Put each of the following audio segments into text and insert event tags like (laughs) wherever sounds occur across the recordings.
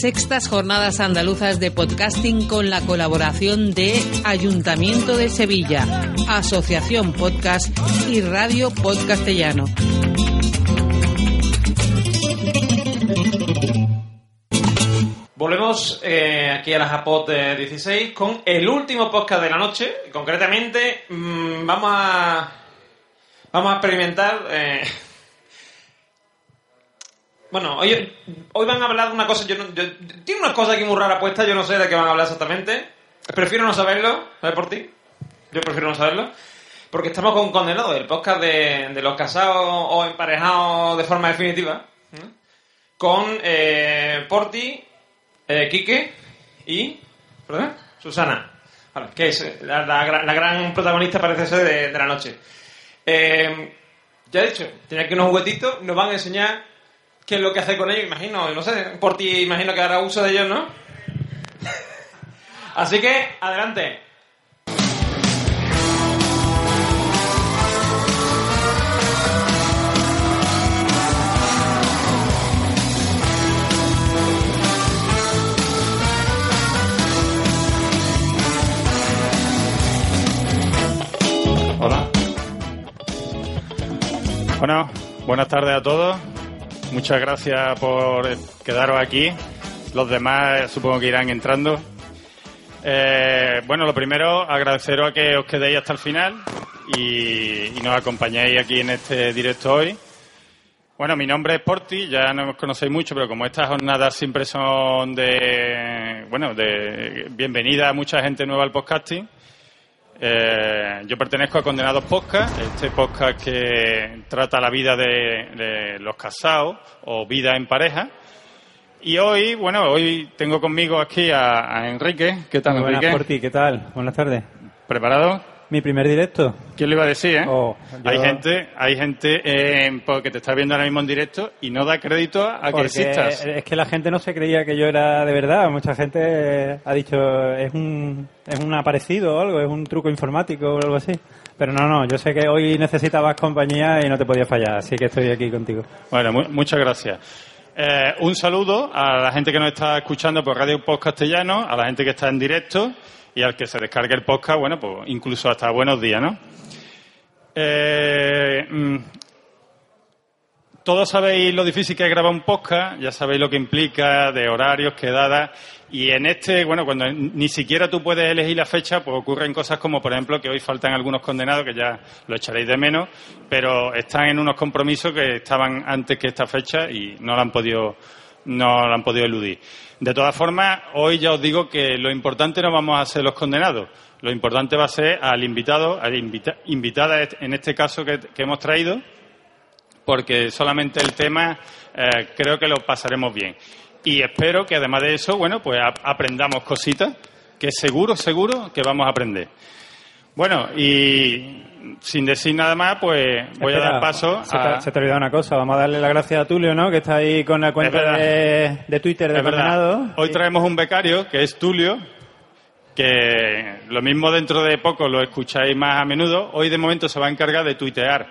Sextas Jornadas Andaluzas de Podcasting con la colaboración de Ayuntamiento de Sevilla, Asociación Podcast y Radio Podcastellano. Volvemos eh, aquí a la Japot 16 con el último podcast de la noche. Concretamente, mmm, vamos a vamos a experimentar. Eh, bueno, hoy, hoy van a hablar de una cosa. Yo, no, yo tiene una cosa aquí muy rara puesta. Yo no sé de qué van a hablar exactamente. Prefiero no saberlo. ¿Sabes por ti? Yo prefiero no saberlo. Porque estamos con Condenado, el podcast de, de los casados o emparejados de forma definitiva. ¿eh? Con eh, Porti, eh, Quique y. ¿Perdón? Susana. Que es la, gran protagonista, parece ser, de, de la noche. Eh, ya he dicho, tiene aquí unos juguetitos, nos van a enseñar qué es lo que hace con ellos, imagino, no sé, por ti imagino que hará uso de ellos, ¿no? (laughs) Así que, adelante. Hola. Bueno, buenas tardes a todos. Muchas gracias por quedaros aquí. Los demás supongo que irán entrando. Eh, bueno, lo primero, agradeceros a que os quedéis hasta el final y, y, nos acompañéis aquí en este directo hoy. Bueno, mi nombre es Porti, ya no os conocéis mucho, pero como estas jornadas siempre son de, bueno, de bienvenida a mucha gente nueva al podcasting, eh, yo pertenezco a Condenados Podcast, este podcast que trata la vida de, de, los casados o vida en pareja. Y hoy, bueno, hoy tengo conmigo aquí a, a Enrique. ¿Qué tal, Buenas Enrique? por ti, ¿qué tal? Buenas tardes. ¿Preparado? Mi primer directo. ¿Quién le iba a decir, eh? Oh, yo... Hay gente, hay gente eh, que te está viendo ahora mismo en directo y no da crédito a Porque que existas. Es que la gente no se creía que yo era de verdad. Mucha gente ha dicho, es un, es un aparecido o algo, es un truco informático o algo así. Pero no, no, yo sé que hoy necesitabas compañía y no te podía fallar, así que estoy aquí contigo. Bueno, mu muchas gracias. Eh, un saludo a la gente que nos está escuchando por Radio Post Castellano, a la gente que está en directo y al que se descargue el podcast, bueno, pues incluso hasta buenos días, ¿no? Eh, mm, todos sabéis lo difícil que es grabar un podcast, ya sabéis lo que implica de horarios, quedadas, y en este, bueno, cuando ni siquiera tú puedes elegir la fecha, pues ocurren cosas como, por ejemplo, que hoy faltan algunos condenados, que ya lo echaréis de menos, pero están en unos compromisos que estaban antes que esta fecha y no lo han podido, no lo han podido eludir. De todas formas, hoy ya os digo que lo importante no vamos a ser los condenados. Lo importante va a ser al invitado, a la invita, invitada en este caso que, hemos traído, porque solamente el tema eh, creo que lo pasaremos bien. Y espero que además de eso, bueno, pues aprendamos cositas que seguro, seguro que vamos a aprender. Bueno, y sin decir nada más, pues voy Espera, a dar paso se a... Te, se te ha olvidado una cosa. Vamos a darle las gracias a Tulio, ¿no? Que está ahí con la cuenta de, de, Twitter de Condenado. Hoy traemos un becario, que es Tulio, que lo mismo dentro de poco lo escucháis más a menudo. Hoy de momento se va a encargar de tuitear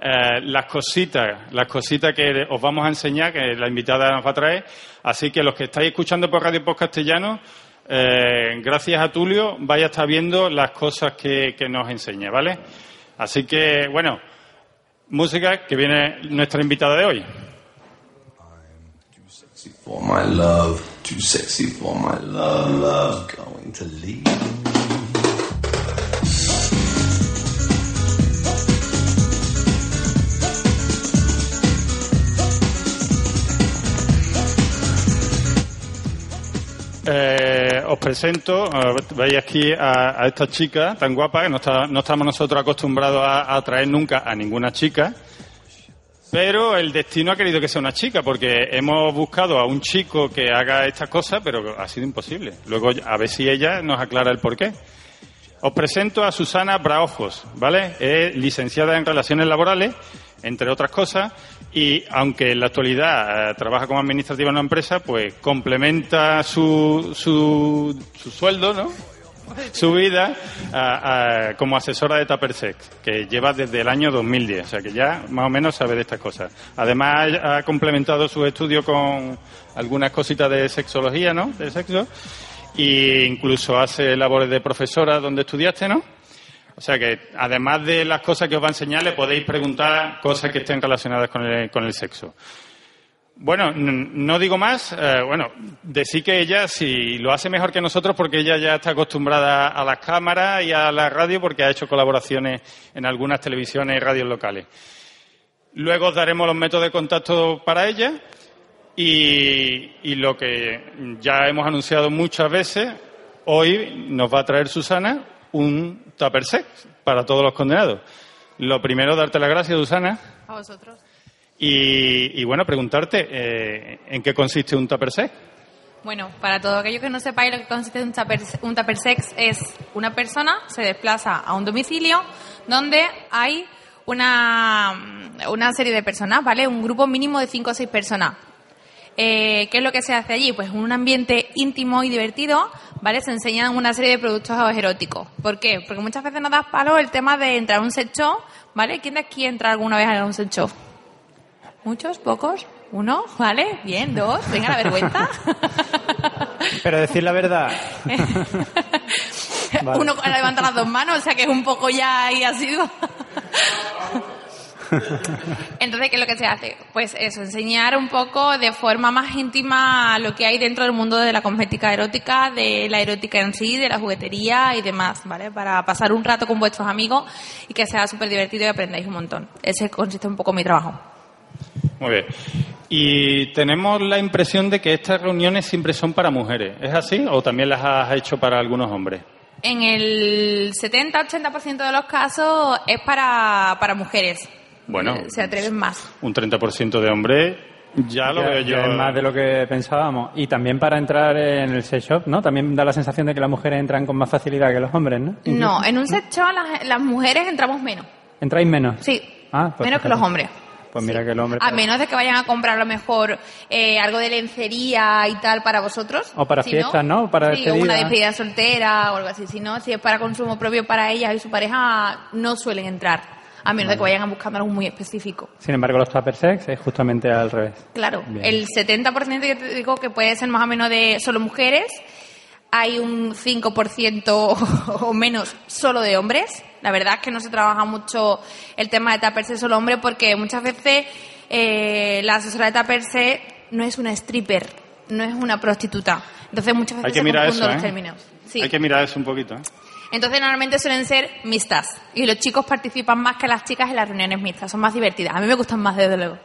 eh, las cositas, las cositas que os vamos a enseñar, que la invitada nos va a traer. Así que los que estáis escuchando por Radio Post Castellano, eh, gracias a Tulio, vaya a estar viendo las cosas que, que nos enseña, ¿vale? Así que, bueno, música que viene nuestra invitada de hoy. For my love, too sexy for my love, love going to leave. Os presento, veis aquí a, a, esta chica tan guapa que no, está, no estamos nosotros acostumbrados a, a, traer nunca a ninguna chica, pero el destino ha querido que sea una chica porque hemos buscado a un chico que haga estas cosas, pero ha sido imposible. Luego a ver si ella nos aclara el porqué. Os presento a Susana Braojos, ¿vale? Es licenciada en Relaciones Laborales, entre otras cosas, y aunque en la actualidad eh, trabaja como administrativa en una empresa, pues complementa su, su, su sueldo, ¿no? (laughs) su vida a- a- como asesora de Tuppersex, que lleva desde el año 2010, o sea que ya más o menos sabe de estas cosas. Además ha complementado su estudio con algunas cositas de sexología, ¿no? De sexo. E incluso hace labores de profesora donde estudiaste, ¿no? O sea que, además de las cosas que os va a enseñar, le podéis preguntar cosas que estén relacionadas con el, sexo. Bueno, no digo más. eh, bueno, decir que ella si lo hace mejor que nosotros porque ella ya está acostumbrada a las cámaras y a la radio porque ha hecho colaboraciones en algunas televisiones y radios locales. Luego os daremos los métodos de contacto para ella y lo que ya hemos anunciado muchas veces, hoy nos va a traer Susana un tupper sex para todos los condenados. Lo primero, darte las gracias, Susana. A vosotros. Y, y, bueno, preguntarte eh, en qué consiste un tupper sex. Bueno, para todo aquello que no sepáis lo que consiste un tupper, un tupper sex es una persona se desplaza a un domicilio donde hay una, una serie de personas, ¿vale? Un grupo mínimo de cinco o seis personas. Eh, ¿Qué es lo que se hace allí? Pues en un ambiente íntimo y divertido, ¿vale? Se enseñan una serie de productos eróticos. ¿Por qué? Porque muchas veces nos da palo el tema de entrar a un sex shop, ¿vale? ¿Quién de aquí entra alguna vez a un sex shop? ¿Muchos? ¿Pocos? ¿Uno? ¿Vale? Bien, dos. Venga, la vergüenza. (laughs) Pero decir la verdad. (laughs) Vale. Uno levanta las dos manos, o sea que es un poco ya ahí ha (laughs) sido. Entonces, ¿qué es lo que se hace? Pues eso, enseñar un poco de forma más íntima lo que hay dentro del mundo de la cosmética erótica, de la erótica en sí, de la juguetería y demás, ¿vale? Para pasar un rato con vuestros amigos y que sea súper divertido y aprendáis un montón. Ese consiste un poco mi trabajo. Muy bien. Y tenemos la impresión de que estas reuniones siempre son para mujeres. ¿Es así? ¿O también las has hecho para algunos hombres? En el 70-80% de los casos es para, para mujeres. Bueno. Eh, Se atreven más. Un 30% de hombres ya lo Ya- veo yo. ya es más de lo que pensábamos. Y también para entrar en el sex shop, ¿no? También da la sensación de que las mujeres entran con más facilidad que los hombres, ¿no? No, en un sex shop las, las mujeres entramos menos. ¿Entráis menos? Sí, Ah, pues menos que los hombres. Pues mira Sí. que el hombre... A menos de que vayan a comprar a lo mejor eh, algo de lencería y tal para vosotros. O para Si fiestas, ¿no? Para sí, o una despedida. despedida soltera o algo así. Si no, si es para consumo propio para ellas y su pareja, no suelen entrar. A menos de que vayan buscando algo muy específico. Sin embargo, los tupper sex es justamente al revés. Claro, Bien. el 70% que te digo que puede ser más o menos de solo mujeres, hay un 5% (laughs) o menos solo de hombres. La verdad es que no se trabaja mucho el tema de taperse solo hombre porque muchas veces eh, la asesora de taperse no es una stripper, no es una prostituta. Entonces muchas veces Hay que se mirar eso, los ¿eh? términos. Sí. Hay que mirar eso un poquito. ¿eh? Entonces normalmente suelen ser mixtas y los chicos participan más que las chicas en las reuniones mixtas, son más divertidas. A mí me gustan más desde luego.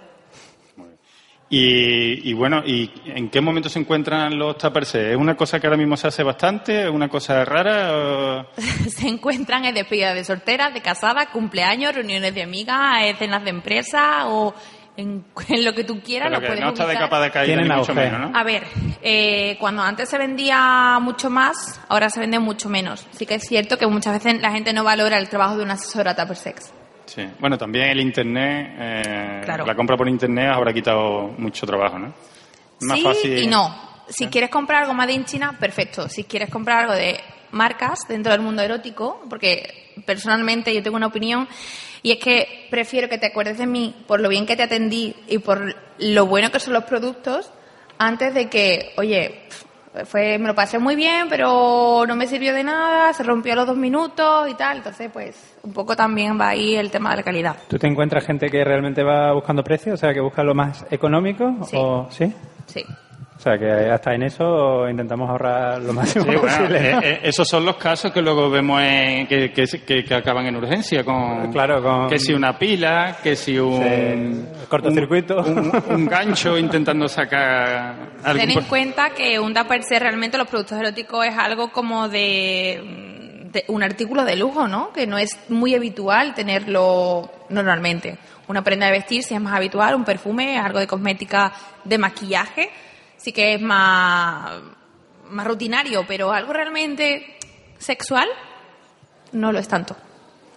Y, y bueno, ¿y en qué momento se encuentran los tuppers? ¿Es una cosa que ahora mismo se hace bastante? ¿Es una cosa rara? o- (laughs) se encuentran en despedidas de solteras, de casadas, cumpleaños, reuniones de amigas, eh, cenas de empresa o en, (laughs) en lo que tú quieras. Pero lo que puedes no está de ubicar. capa de caída Tienen ni mucho menos, ¿no? A ver, eh, cuando antes se vendía mucho más, ahora se vende mucho menos. Sí que es cierto que muchas veces la gente no valora el trabajo de una asesora Tupper Sex. Sí. Bueno, también el Internet, eh, Claro. la compra por Internet habrá quitado mucho trabajo, ¿no? Más sí fácil. y no. Si quieres comprar algo Made in China, perfecto. Si quieres comprar algo de marcas dentro del mundo erótico, porque personalmente yo tengo una opinión y es que prefiero que te acuerdes de mí por lo bien que te atendí y por lo bueno que son los productos antes de que, oye, fue, me lo pasé muy bien, pero no me sirvió de nada, se rompió a los dos minutos y tal. Entonces, pues, un poco también va ahí el tema de la calidad. ¿Tú te encuentras gente que realmente va buscando precios? O sea, que busca lo más económico? Sí. ¿O, ¿Sí? Sí. O sea, que hasta en eso intentamos ahorrar lo máximo Sí, bueno, posible. ¿no? eh, eh, esos son los casos que luego vemos en- que, que, que- que acaban en urgencia con Claro, con- que si una pila, que si un Sí, cortocircuito. un, un- un gancho intentando sacar algún Ten en cuenta que un tupper set realmente los productos eróticos es algo como de, de un artículo de lujo, ¿no? Que no es muy habitual tenerlo normalmente. Una prenda de vestir sí es más habitual, un perfume, algo de cosmética, de maquillaje, sí que es más, más rutinario, pero algo realmente sexual no lo es tanto.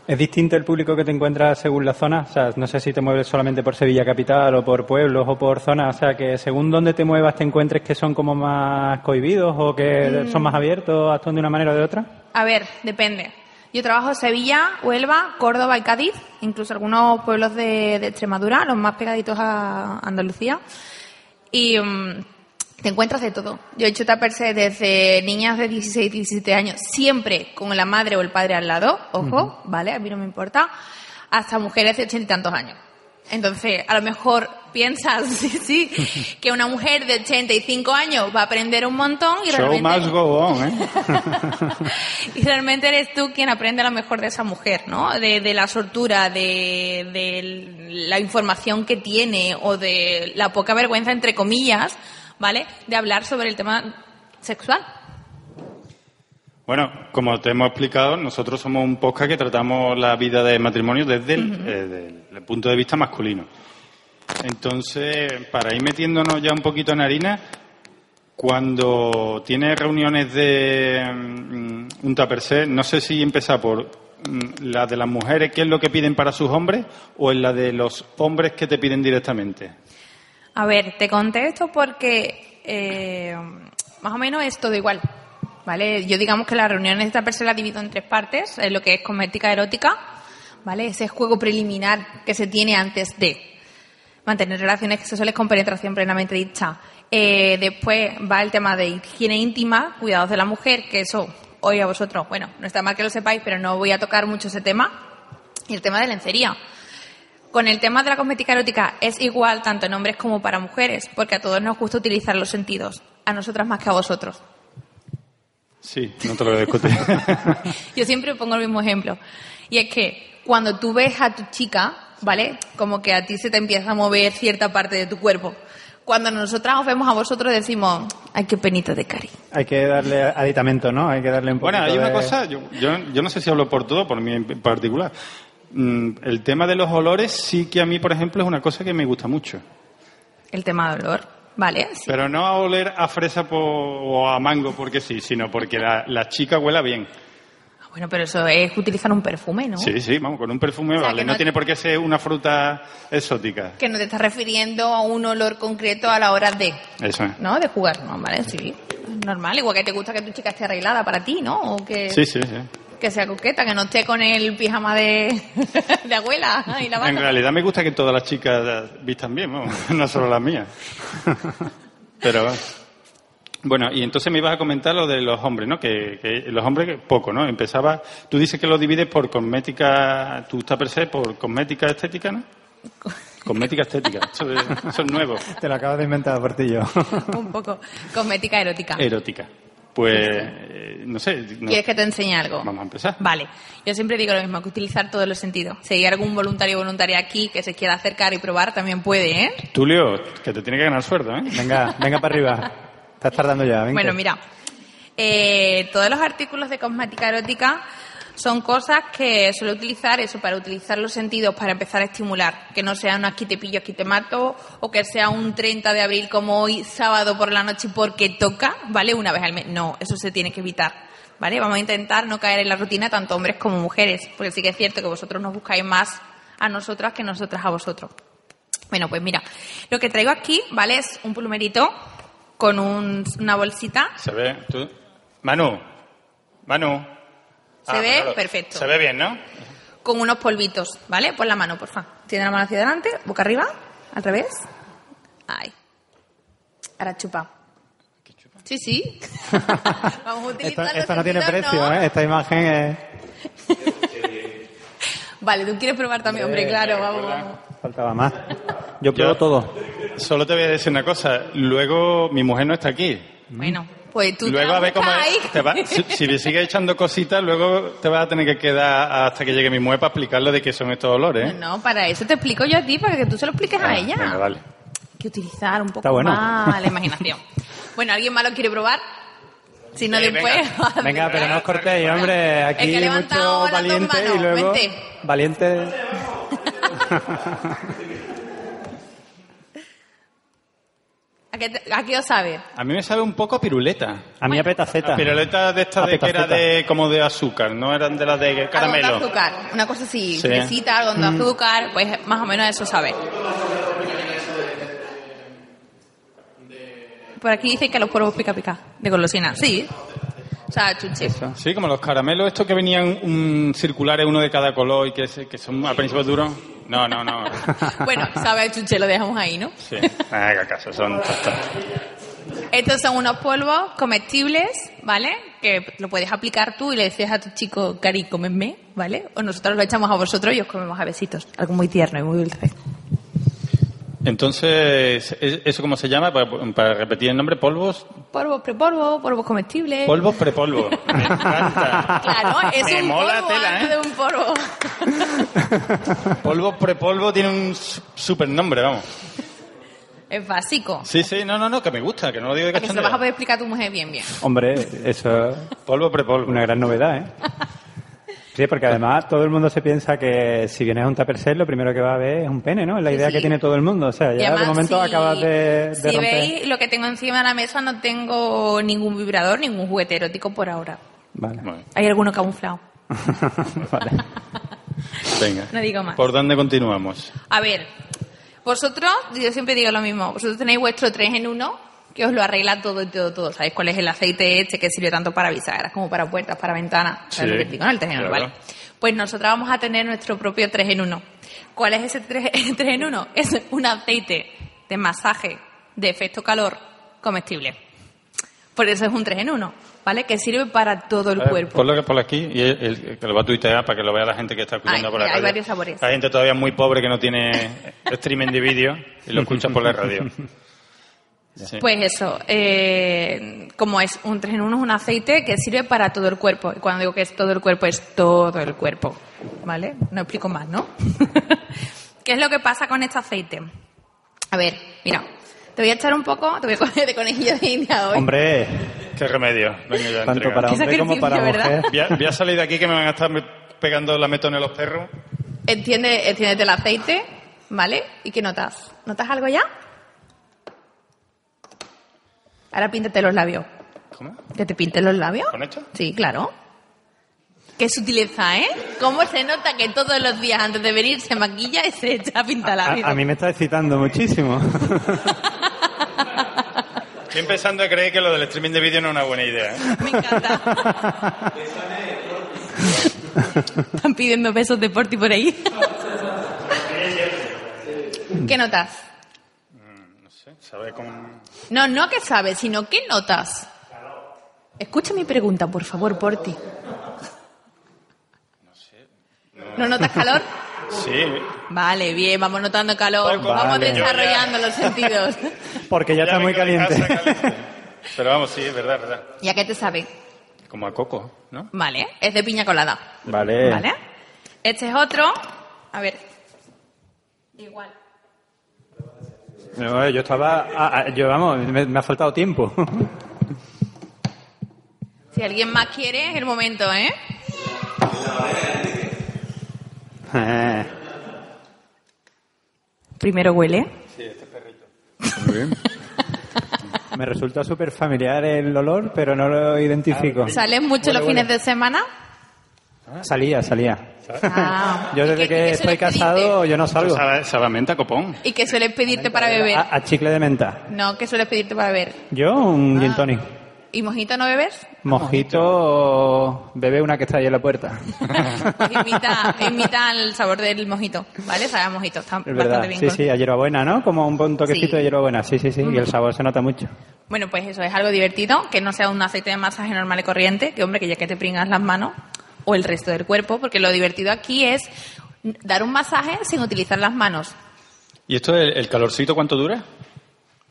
¿Es distinto el público que te encuentras según la zona? O sea, no sé si te mueves solamente por Sevilla capital o por pueblos o por zonas. O sea, que según dónde te muevas te encuentres que son como más cohibidos o que son más abiertos, actúan de una manera o de otra. A ver, depende. Yo trabajo Sevilla, Huelva, Córdoba y Cádiz, incluso algunos pueblos de, de Extremadura, los más pegaditos a Andalucía. Y mm, te encuentras de todo. Yo he hecho taperse desde niñas de 16, 17 años, siempre con la madre o el padre al lado, ojo, ¿vale? A mí no me importa, hasta mujeres de ochenta y tantos años. Entonces, a lo mejor piensas, (laughs) sí, sí, que una mujer de 85 años va a aprender un montón y Show realmente... must go on, ¿eh? (laughs) y realmente eres tú quien aprende lo mejor de esa mujer, ¿no? De, de la sortura, de, de la información que tiene o de la poca vergüenza, entre comillas, ¿vale? De hablar sobre el tema sexual. Bueno, como te hemos explicado, nosotros somos un podcast que tratamos la vida de matrimonio desde el, eh, el punto de vista masculino. Entonces, para ir metiéndonos ya un poquito en harina, cuando tienes reuniones de mm, un taperse, no sé si empezar por mm, la de las mujeres, qué es lo que piden para sus hombres, o en la de los hombres que te piden directamente. A ver, te contesto porque eh, más o menos es todo igual. ¿Vale? Yo digamos que las reuniones de esta persona la divido en tres partes, lo que es cosmética erótica, ¿vale? Ese juego preliminar que se tiene antes de mantener relaciones sexuales con penetración plenamente dicha. Eh, después va el tema de higiene íntima, cuidados de la mujer, que eso hoy a vosotros, bueno, no está mal que lo sepáis, pero no voy a tocar mucho ese tema. Y el tema de lencería. Con el tema de la cosmética erótica es igual tanto en hombres como para mujeres, porque a todos nos gusta utilizar los sentidos, a nosotras más que a vosotros. Sí, no te lo voy a discutir. (laughs) Yo siempre pongo el mismo ejemplo. Y es que cuando tú ves a tu chica, ¿vale? Como que a ti se te empieza a mover cierta parte de tu cuerpo. Cuando nosotras os vemos a vosotros decimos, ay, qué penita de cari. Hay que darle aditamento, ¿no? Hay que darle un poquito Bueno, hay una de- cosa, yo, yo, yo no sé si hablo por todo, por mí en particular. Mm, El tema de los olores sí que a mí, por ejemplo, es una cosa que me gusta mucho. El tema de olor, ¿vale? Sí. Pero no a oler a fresa po- o a mango porque sí, sino porque la, la chica huela bien. Ah, Bueno, pero eso es utilizar un perfume, ¿no? Sí, sí, vamos, con un perfume O sea, vale. No no- tiene por qué ser una fruta exótica. Que no te estás refiriendo a un olor concreto a la hora de, Eso es. ¿no? De jugar, ¿no? ¿Vale? Sí. Normal, igual que te gusta que tu chica esté arreglada para ti, ¿no? O que, Sí, sí, sí. Que sea coqueta, que no esté con el pijama de, (laughs) de abuela y la En realidad me gusta que todas las chicas vistan bien, (laughs) no solo las mías. (laughs) Pero bueno, y entonces me ibas a comentar lo de los hombres, ¿no? Que, que los hombres poco, ¿no? Empezaba, tú dices que lo divides por cosmética, tú estás per se por cosmética estética, ¿no? Cosmética estética, eso es, eso es nuevo. Te lo acabas de inventar, Portillo. Un poco. Cosmética erótica. Erótica. Pues, eh, no sé. no- ¿Quieres que te enseñe algo? Vamos a empezar. Vale. Yo siempre digo lo mismo, que utilizar todos los sentidos. Si hay algún voluntario o voluntaria aquí que se quiera acercar y probar, también puede, ¿eh? Tulio, que te tiene que ganar sueldo, ¿eh? Venga, venga para arriba. Estás tardando ya, venga. Bueno, mira, eh, todos los artículos de cosmética erótica son cosas que suelo utilizar eso para utilizar los sentidos para empezar a estimular, que no sea un aquí te pillo, aquí te mato, o que sea un 30 de abril como hoy, sábado por la noche porque toca, ¿vale? Una vez al mes. No, eso se tiene que evitar, ¿vale? Vamos a intentar no caer en la rutina tanto hombres como mujeres, porque sí que es cierto que vosotros nos buscáis más a nosotras que nosotras a vosotros. Bueno, pues mira, lo que traigo aquí, ¿vale? Es un plumerito con un- una bolsita Se ve, tú. Manu, Manu. ¿Se Ah, ve? claro. Perfecto. Se ve bien, ¿no? con unos polvitos, ¿vale? Pon la mano, porfa. Tiene la mano hacia adelante, boca arriba, al revés. Ahí. Ahora chupa. Sí, sí. (laughs) Vamos a utilizar esto los no tiene precio, ¿no? ¿eh? Esta imagen es... (laughs) Vale, tú quieres probar también, hombre, claro, vamos, vamos. Faltaba más. Yo pruebo Yo- todo. Solo te voy a decir una cosa. Luego, mi mujer no está aquí. Bueno, pues tú te luego a ver cómo te va- si, si me sigues echando cositas, luego te vas a tener que quedar hasta que llegue mi mujer para explicarle de qué son estos olores. ¿eh? No, para eso te explico yo a ti, para que tú se lo expliques a ella. Venga, vale. Hay que utilizar un poco Está bueno. más la imaginación. (laughs) Bueno, ¿alguien más lo quiere probar? Si no, Sí, después... Venga, (laughs) pero no os cortéis, hombre. Que Aquí ha levantado mucho las dos valiente y luego... vente. Valiente... (laughs) qué, a qué os sabe? A mí me sabe un poco a piruleta. A mí a petaceta. A piruleta de estas A de que era de como de azúcar, no eran de las de Algodón caramelo. de azúcar, una cosa así, Sí. fresita, algodón de Mm. azúcar, pues más o menos eso sabe. Por aquí dicen que los polvos pica pica, de golosina, sí. O sea. Sí, como los caramelos estos que venían un, circulares, uno de cada color y que, que son al principio duros. No, no, no. (laughs) Bueno, sabe a chuche, lo dejamos ahí, ¿no? Sí, haga caso, son. Estos son unos polvos comestibles, ¿vale? Que lo puedes aplicar tú y le decías a tu chico, Cari, cómeme, ¿vale? O nosotros lo echamos a vosotros y os comemos a besitos. Algo muy tierno y muy dulce. Entonces, ¿es- ¿eso cómo se llama? Para, para repetir el nombre, polvos. Polvo, prepolvo, polvos comestibles. Polvos prepolvo. (laughs) Me encanta. Claro, es Me un mola polvo tela, antes ¿eh? de un polvo. (laughs) (laughs) Polvos prepolvo tiene un su- super nombre, vamos. Es básico. Sí, sí, no, no, no, que me gusta, que no lo digo de A que se lo vas a cachondeo. poder explicar a tu mujer bien, bien. Hombre, eso es Polvo prepolvo. una gran novedad, ¿eh? Sí, porque además todo el mundo se piensa que si vienes a un tupper set lo primero que va a ver es un pene, ¿no? Es la idea sí. que tiene todo el mundo. O sea, ya de además, momento si- acabas de, de Si romper. veis lo que tengo encima de la mesa, no tengo ningún vibrador, ningún juguete erótico por ahora. Vale. Bueno, Hay alguno camuflado. (laughs) vale. (laughs) venga. No digo más. ¿Por dónde continuamos? A ver, vosotros, yo siempre digo lo mismo, vosotros tenéis vuestro 3 en 1 que os lo arregla todo, todo, todo. ¿Sabéis cuál es el aceite este que sirve tanto para bisagras como para puertas, para ventanas? ¿Sabes Sí, lo que digo? No, el 3 en 1, claro. ¿vale? Pues nosotros vamos a tener nuestro propio 3 en 1. ¿Cuál es ese 3, (laughs) en 1? Es un aceite de masaje de efecto calor comestible. Por eso es un 3 en 1, ¿vale? Que sirve para todo el cuerpo. Ponlo que por aquí y el, el- que lo va a tuitear para que lo vea la gente que está escuchando Hay- por la hay radio. varios sabores. Hay gente todavía muy pobre que no tiene streaming de vídeo y lo escucha por la radio. (laughs) Sí. Pues eso, eh, como es un 3 en 1, es un aceite que sirve para todo el cuerpo. Y cuando digo que es todo el cuerpo, es todo el cuerpo. ¿Vale? No explico más, ¿no? (laughs) ¿Qué es lo que pasa con este aceite? A ver, mira, te voy a echar un poco, te voy a coger de conejillo de India hoy. Hombre, Qué remedio. Venga ya, tanto entrega. para hombre como para mujer. Voy a, voy a salir de aquí que me van a estar pegando la metón en los perros. Entiende, entiéndete el aceite, ¿vale? ¿Y qué notas? ¿Notas algo ya? Ahora píntate los labios. ¿Cómo? ¿Que te pinten los labios? ¿Con esto? Sí, claro. Qué sutileza, ¿eh? ¿Cómo se nota que todos los días antes de venir se maquilla y se echa pinta labios? A, a mí me está excitando muchísimo. Estoy empezando a creer que lo del streaming de vídeo no es una buena idea. ¿eh? Me encanta. Están pidiendo besos de Porti por ahí. ¿Qué notas? No sé, ¿sabe cómo...? No, no que sabes, sino qué notas. Escucha mi pregunta, por favor, Porti. ¿No notas calor? Sí, Vale, bien, vamos notando calor, Poco. vamos Vale. desarrollando los sentidos. Porque ya, está muy caliente. Pero vamos, sí, es verdad, es verdad. ¿Y a qué te sabe? Como a coco, ¿no? Vale, es de piña colada. Vale. Vale. Este es otro. A ver. Igual. No, yo estaba... ah, yo, vamos, me, me ha faltado tiempo. (laughs) Si alguien más quiere, es el momento, ¿eh? Eh, (laughs) Primero huele. me resulta súper familiar el olor, pero no lo identifico. ¿Sales mucho los fines de semana? Salía, salía. Ah. (laughs) Yo ¿Y desde que estoy casado, yo no salgo. Sabe, sabe a menta copón. ¿Y qué sueles pedirte para beber? A, a chicle de menta. No, ¿qué sueles pedirte para beber? Yo, un Ah. gin tonic. ¿Y mojito no bebes? Mojito, bebe una que está ahí en la puerta. Pues imita, imita el sabor del mojito, ¿vale? Sabe a mojito, está Es bastante verdad. bien. Sí, con- sí, a hierbabuena, ¿no? Como un buen toquecito Sí. de hierbabuena. Sí, sí, sí. Y el sabor se nota mucho. Bueno, pues eso es algo divertido, que no sea un aceite de masaje normal y corriente, que hombre, que ya que te pringas las manos o el resto del cuerpo, porque lo divertido aquí es dar un masaje sin utilizar las manos. ¿Y esto, el, el calorcito, cuánto dura?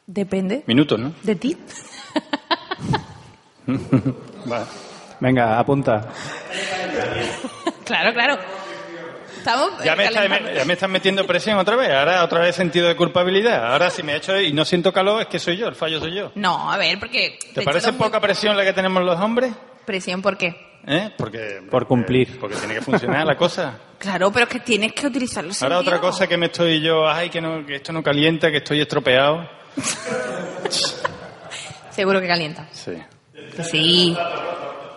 Depende Minutos, ¿no? de ti. (laughs) Vale. Venga, apunta. (laughs) claro, claro. Estamos Ya me, está- calentando. ya me están metiendo presión otra vez. Ahora otra vez sentido de culpabilidad. Ahora si me echo y no siento calor es que soy yo, el fallo soy yo. No, a ver, porque... ¿Te parece muy- poca presión la que tenemos los hombres? Presión, ¿por qué? ¿Eh? Porque, Por cumplir. Porque tiene que funcionar la cosa. (laughs) Claro, pero es que tienes que utilizar los Ahora otra cosa que me estoy yo, ay, que, no, que esto no calienta, que estoy estropeado. (laughs) Seguro que calienta. Sí. Que sí.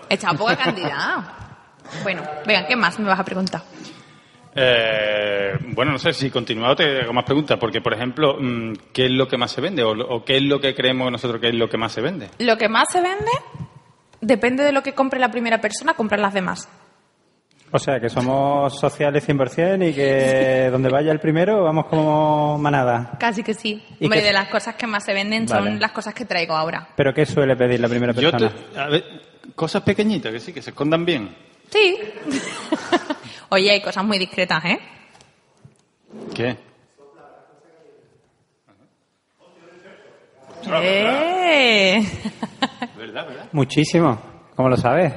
Echa poca cantidad. Bueno, venga, ¿qué más me vas a preguntar? Eh, bueno, no sé si continuado te hago más preguntas, porque, por ejemplo, mm, ¿qué es lo que más se vende? O, o qué es lo que creemos nosotros que es lo que más se vende? Lo que más se vende depende de lo que compre la primera persona, comprar las demás. O sea, que somos sociales 100% y que donde vaya el primero vamos como manada. Casi que sí. ¿Y Hombre, de las cosas que más se venden Vale. son las cosas que traigo ahora. ¿Pero qué suele pedir la primera Yo persona? te- a ver, cosas pequeñitas, que sí, que se escondan bien. Sí. (laughs) Oye, hay cosas muy discretas, ¿eh? ¿Qué? ¡Eh! ¿Verdad, verdad? Muchísimo. ¿Cómo lo sabes?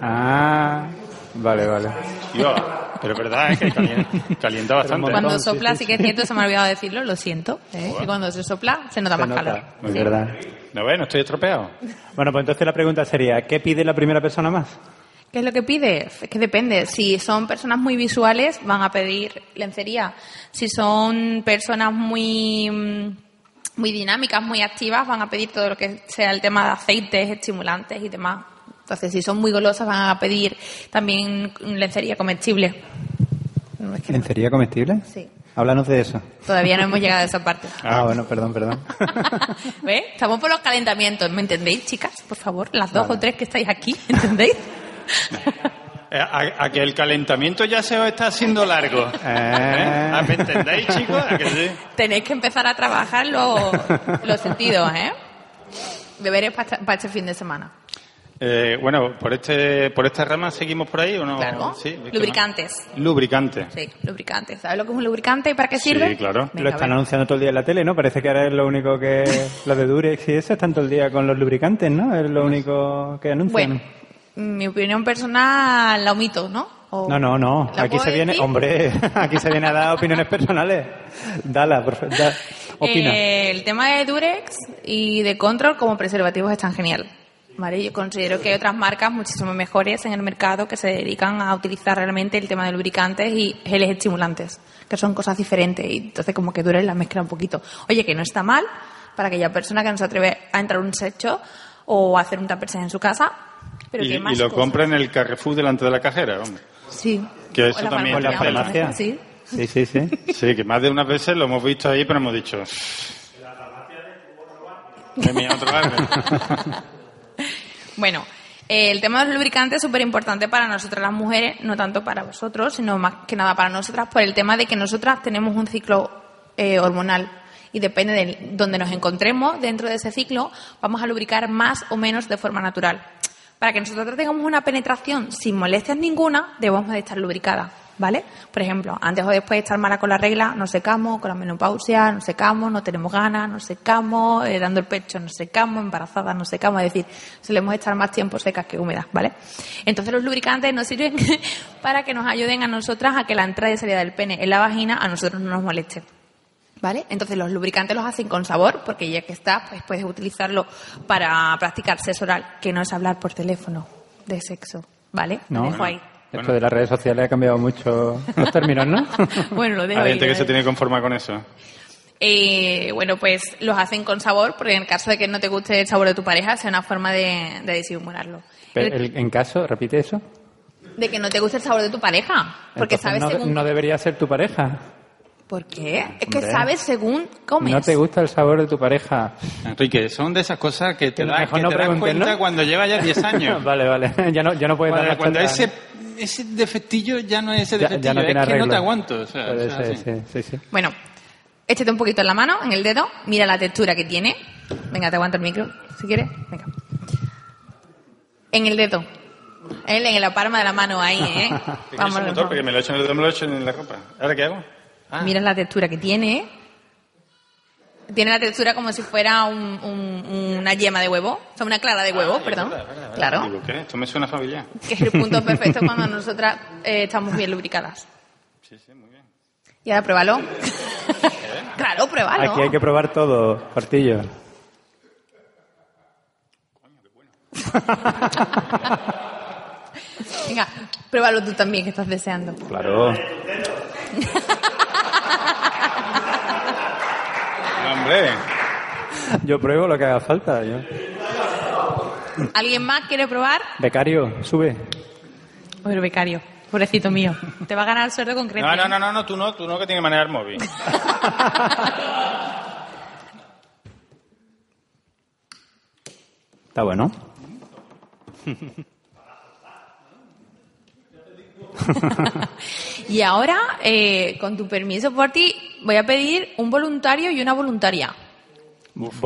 Ah, vale, vale. Tío, pero es verdad, es que calienta, calienta bastante. Cuando sí, sopla, sí, sí que es cierto, se me ha olvidado decirlo, lo siento. ¿eh? Que cuando se sopla, se nota Se más nota, calor. Es verdad. ¿No ves? No estoy estropeado. Bueno, pues entonces la pregunta sería, ¿qué pide la primera persona más? ¿Qué es lo que pide? Es que depende. Si son personas muy visuales, van a pedir lencería. Si son personas muy, mm, muy dinámicas, muy activas, van a pedir todo lo que sea el tema de aceites, estimulantes y demás. Entonces, si son muy golosas, van a pedir también lencería comestible. No, es que no- ¿Lencería comestible? Sí. Háblanos de eso. Todavía no hemos llegado a esa parte. Ah, bueno, perdón, perdón. (laughs) ¿Ves? Estamos por los calentamientos. ¿Me entendéis, chicas? Por favor, las dos Vale. o tres que estáis aquí, ¿entendéis? (laughs) Eh, A, a que el calentamiento ya se os está haciendo largo. (laughs) Eh. ¿Eh? ¿Ah, ¿Me entendéis, chicos? ¿A que sí? Tenéis que empezar a trabajar los, (laughs) los sentidos, ¿eh? Deberes para este fin de semana. Eh, bueno, por este por esta rama seguimos por ahí o no? Claro. Sí, Lubricantes. no. Lubricante. Sí, lubricantes. ¿Sabes lo que es un lubricante y para qué Sí, sirve? claro. Venga, lo están anunciando todo el día en la tele, ¿no? Parece que ahora es lo único que... Lo de Durex y eso están todo el día con los lubricantes, ¿no? Es lo único que anuncian. Bueno, mi opinión personal la omito, ¿no? O- No, no, no. ¿La Aquí se viene... Hombre, (laughs) aquí se viene a dar opiniones personales. Dala, por da- Opina. Eh, el tema de Durex y de Control como preservativos están genial. ¿Vale? Yo considero que hay otras marcas muchísimo mejores en el mercado que se dedican a utilizar realmente el tema de lubricantes y geles estimulantes, que son cosas diferentes y entonces como que Durex las mezcla un poquito. Oye, que no está mal para aquella persona que no se atreve a entrar a un secho o a hacer un taperse en su casa, pero y, que lo cosas. compra en el Carrefour delante de la cajera, hombre. Sí. Que eso la también Con la la farmacia. Sí. Sí, sí, sí. Sí, que más de unas veces lo hemos visto ahí, pero hemos dicho... De mi otro lado. (laughs) Bueno, eh, el tema de los lubricantes es súper importante para nosotras las mujeres, no tanto para vosotros, sino más que nada para nosotras, por el tema de que nosotras tenemos un ciclo eh, hormonal y depende de donde nos encontremos dentro de ese ciclo, vamos a lubricar más o menos de forma natural. Para que nosotros tengamos una penetración sin molestias ninguna, debemos de estar lubricadas, ¿vale? Por ejemplo, antes o después de estar mala con la regla, nos secamos, con la menopausia, nos secamos, no tenemos ganas, nos secamos, eh, dando el pecho, nos secamos, embarazadas, nos secamos, es decir, solemos estar más tiempo secas que húmedas, ¿vale? Entonces los lubricantes nos sirven (laughs) para que nos ayuden a nosotras a que la entrada y salida del pene en la vagina a nosotros no nos moleste. ¿Vale? Entonces los lubricantes los hacen con sabor, porque ya que está, pues puedes utilizarlo para practicar sexo oral, que no es hablar por teléfono de sexo, ¿vale? Lo No. dejo ahí. Esto de las redes sociales ha cambiado mucho los términos, ¿no? (laughs) Bueno, lo dejo Hay gente que lo se tiene que conformar con eso. Eh, bueno, pues los hacen con sabor, porque en el caso de que no te guste el sabor de tu pareja, sea una forma de, de disimularlo. Pero el- en caso, repite eso. De que no te guste el sabor de tu pareja, porque Entonces sabes no, según... no debería ser tu pareja. ¿Por qué? Es que Hombre. sabes según comes. No te gusta el sabor de tu pareja. Enrique, son de esas cosas que te, Que das, mejor que no te das cuenta ¿no? cuando lleva ya 10 años. (laughs) vale, vale. Ya no, ya no puedes dar cuando chorradas, ese, ese defectillo ya no es ese ¿no? Ya- defectillo, ya no tiene es que no te aguanto. O sea, Puede o sea, ser, sí. sí, sí, sí. Bueno, échate un poquito en la mano, en el dedo, mira la textura que tiene. Venga, te aguanto el micro, si quieres. Venga. En el dedo. En, en la palma de la mano ahí, ¿eh? (laughs) Vamos, motor, porque me lo he hecho en el dedo, me lo he hecho en la ropa. ¿Ahora qué hago? Ah, Mira la textura que tiene. Tiene la textura como si fuera un- un- una yema de huevo. O sea, una clara de huevo, ay, perdón. verdad, verdad, verdad, claro. me equivoqué. Esto me suena familiar. Que es el punto (laughs) perfecto cuando nosotras eh, estamos bien lubricadas. Sí, sí, muy bien. Y ahora pruébalo. (laughs) claro, pruébalo. Aquí hay que probar todo, Portillo. (laughs) Venga, pruébalo tú también, que estás deseando. Claro. No, hombre. Yo pruebo lo que haga falta. Yo. ¿Alguien más quiere probar? Becario, sube. Pero becario, pobrecito mío. Te va a ganar el sueldo concreto. No, no, no, no, no, tú no, tú no que tienes que manejar el móvil. Está bueno. (laughs) Y ahora, eh, con tu permiso por ti, voy a pedir un voluntario y una voluntaria.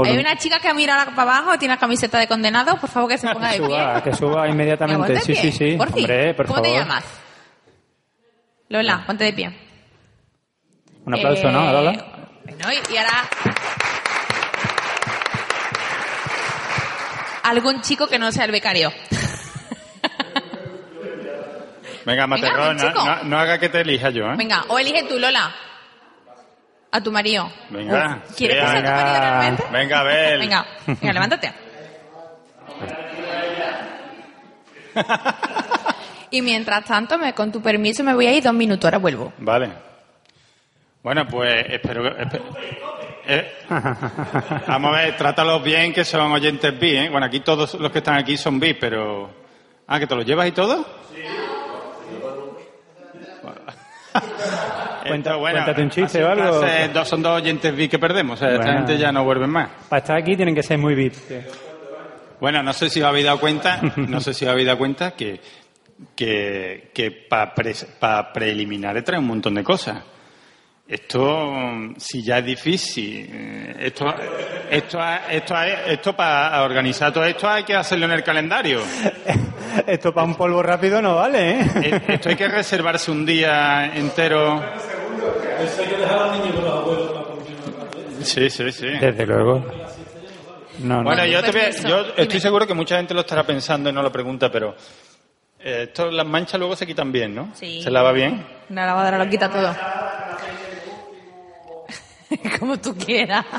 Hay una chica que mira para abajo, tiene la camiseta de condenado, por favor que se (laughs) ponga Que de pie. suba, que suba (laughs) inmediatamente. Sí, sí, sí. Por fin. Hombre, por ¿Cómo favor. te llamas? Lola, ponte de pie. Un aplauso, Eh, ¿no, Lola? Bueno, y, y ahora... Algún chico que no sea el becario. Venga, (laughs) Materrón, no- no haga que te elija yo, ¿eh? Venga, o elige tú, Lola. A tu marido. Venga, ¿Quieres que sea tu venga. marido realmente? Venga, Abel. Venga, venga, levántate. Y mientras tanto, me, con tu permiso, me voy a ir dos minutos, ahora vuelvo. Vale. Bueno, pues espero que... eh, vamos a ver, trátalos bien, que son oyentes B, ¿eh? Bueno, aquí todos los que están aquí son B, pero... Ah, ¿que te los llevas y todo? (laughs) Cuenta- Esto, cuéntate un chiste o algo. clase, dos, son dos oyentes B que perdemos, o sea, esta Bueno. gente ya no vuelven más. Para estar aquí tienen que ser muy VIP. sí. Bueno, no sé si os habéis dado cuenta, (laughs) no sé si os habéis dado cuenta que, que, que para preliminares trae un montón de cosas. Esto, si ya es difícil, eh, esto, esto, esto, esto para organizar todo esto hay que hacerlo en el calendario. (laughs) Esto para un polvo rápido no vale, ¿eh? Eh, Esto hay que reservarse un día entero. Sí, sí, sí. Desde luego. No, no. Bueno, yo, te voy a- yo dime. estoy seguro que mucha gente lo estará pensando y no lo pregunta, pero eh, esto, las manchas luego se quitan bien, ¿no? Sí. ¿Se lava bien? La lavadora lo quita todo. (laughs) como tú quieras. (laughs)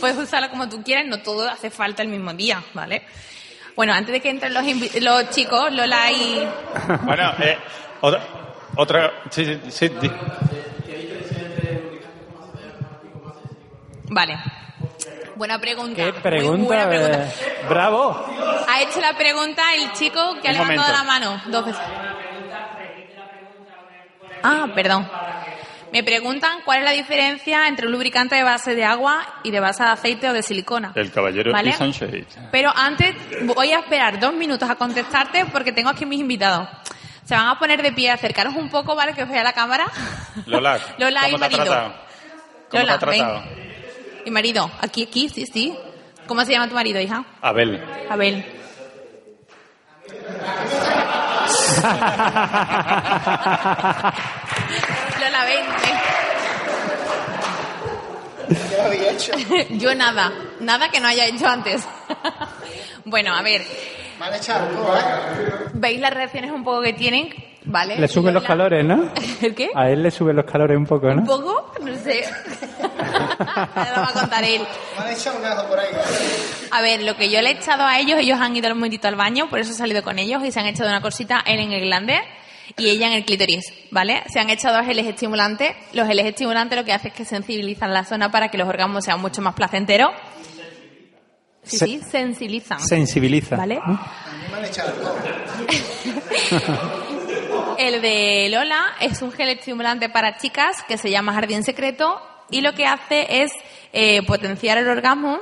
Puedes usarlo como tú quieras, no todo hace falta el mismo día, ¿vale? Bueno, antes de que entren los chicos, Lola y... Bueno, eh, otra, otra, sí, sí, sí, Vale. Buena pregunta. ¿Qué muy pregunta? buena pregunta. eh, ¡Bravo! Ha hecho la pregunta el chico que ha levantado momento. la mano dos veces. Ah, perdón. Me preguntan cuál es la diferencia entre un lubricante de base de agua y de base de aceite o de silicona. el caballero ¿Vale? Pero antes voy a esperar dos minutos a contestarte porque tengo aquí mis invitados. Se van a poner de pie, acercaros un poco, ¿vale? Que os vea la cámara. Lola, (laughs) Lola ¿cómo y te marido. tratado? ¿Cómo Lola, te ven. Y marido, aquí, aquí, sí, sí. ¿Cómo se llama tu marido, hija? Abel. Abel. (laughs) Lola, ven, ven. (laughs) Yo nada, nada que no haya hecho antes. bueno, a ver, Me han echado todo, ¿eh? ¿veis las reacciones un poco que tienen? ¿Vale? Le suben los calores, ¿no? (laughs) ¿El qué? A él le suben los calores un poco, ¿Un ¿no? poco? No sé. (laughs) Ahora lo va a contar él. Me han echado un por ahí. A ver, lo que yo le he echado a ellos, ellos han ido un momentito al baño, por eso he salido con ellos y se han echado una cosita, él en el glande y ella en el clítoris, ¿vale? Se han echado dos geles estimulantes. Los geles estimulantes lo que hace es que sensibilizan la zona para que los orgasmos sean mucho más placenteros. Sí, Se- sí, sensibilizan. Sensibiliza. ¿Vale? Todo. (laughs) El de Lola es un gel estimulante para chicas que se llama Jardín Secreto y lo que hace es eh, potenciar el orgasmo.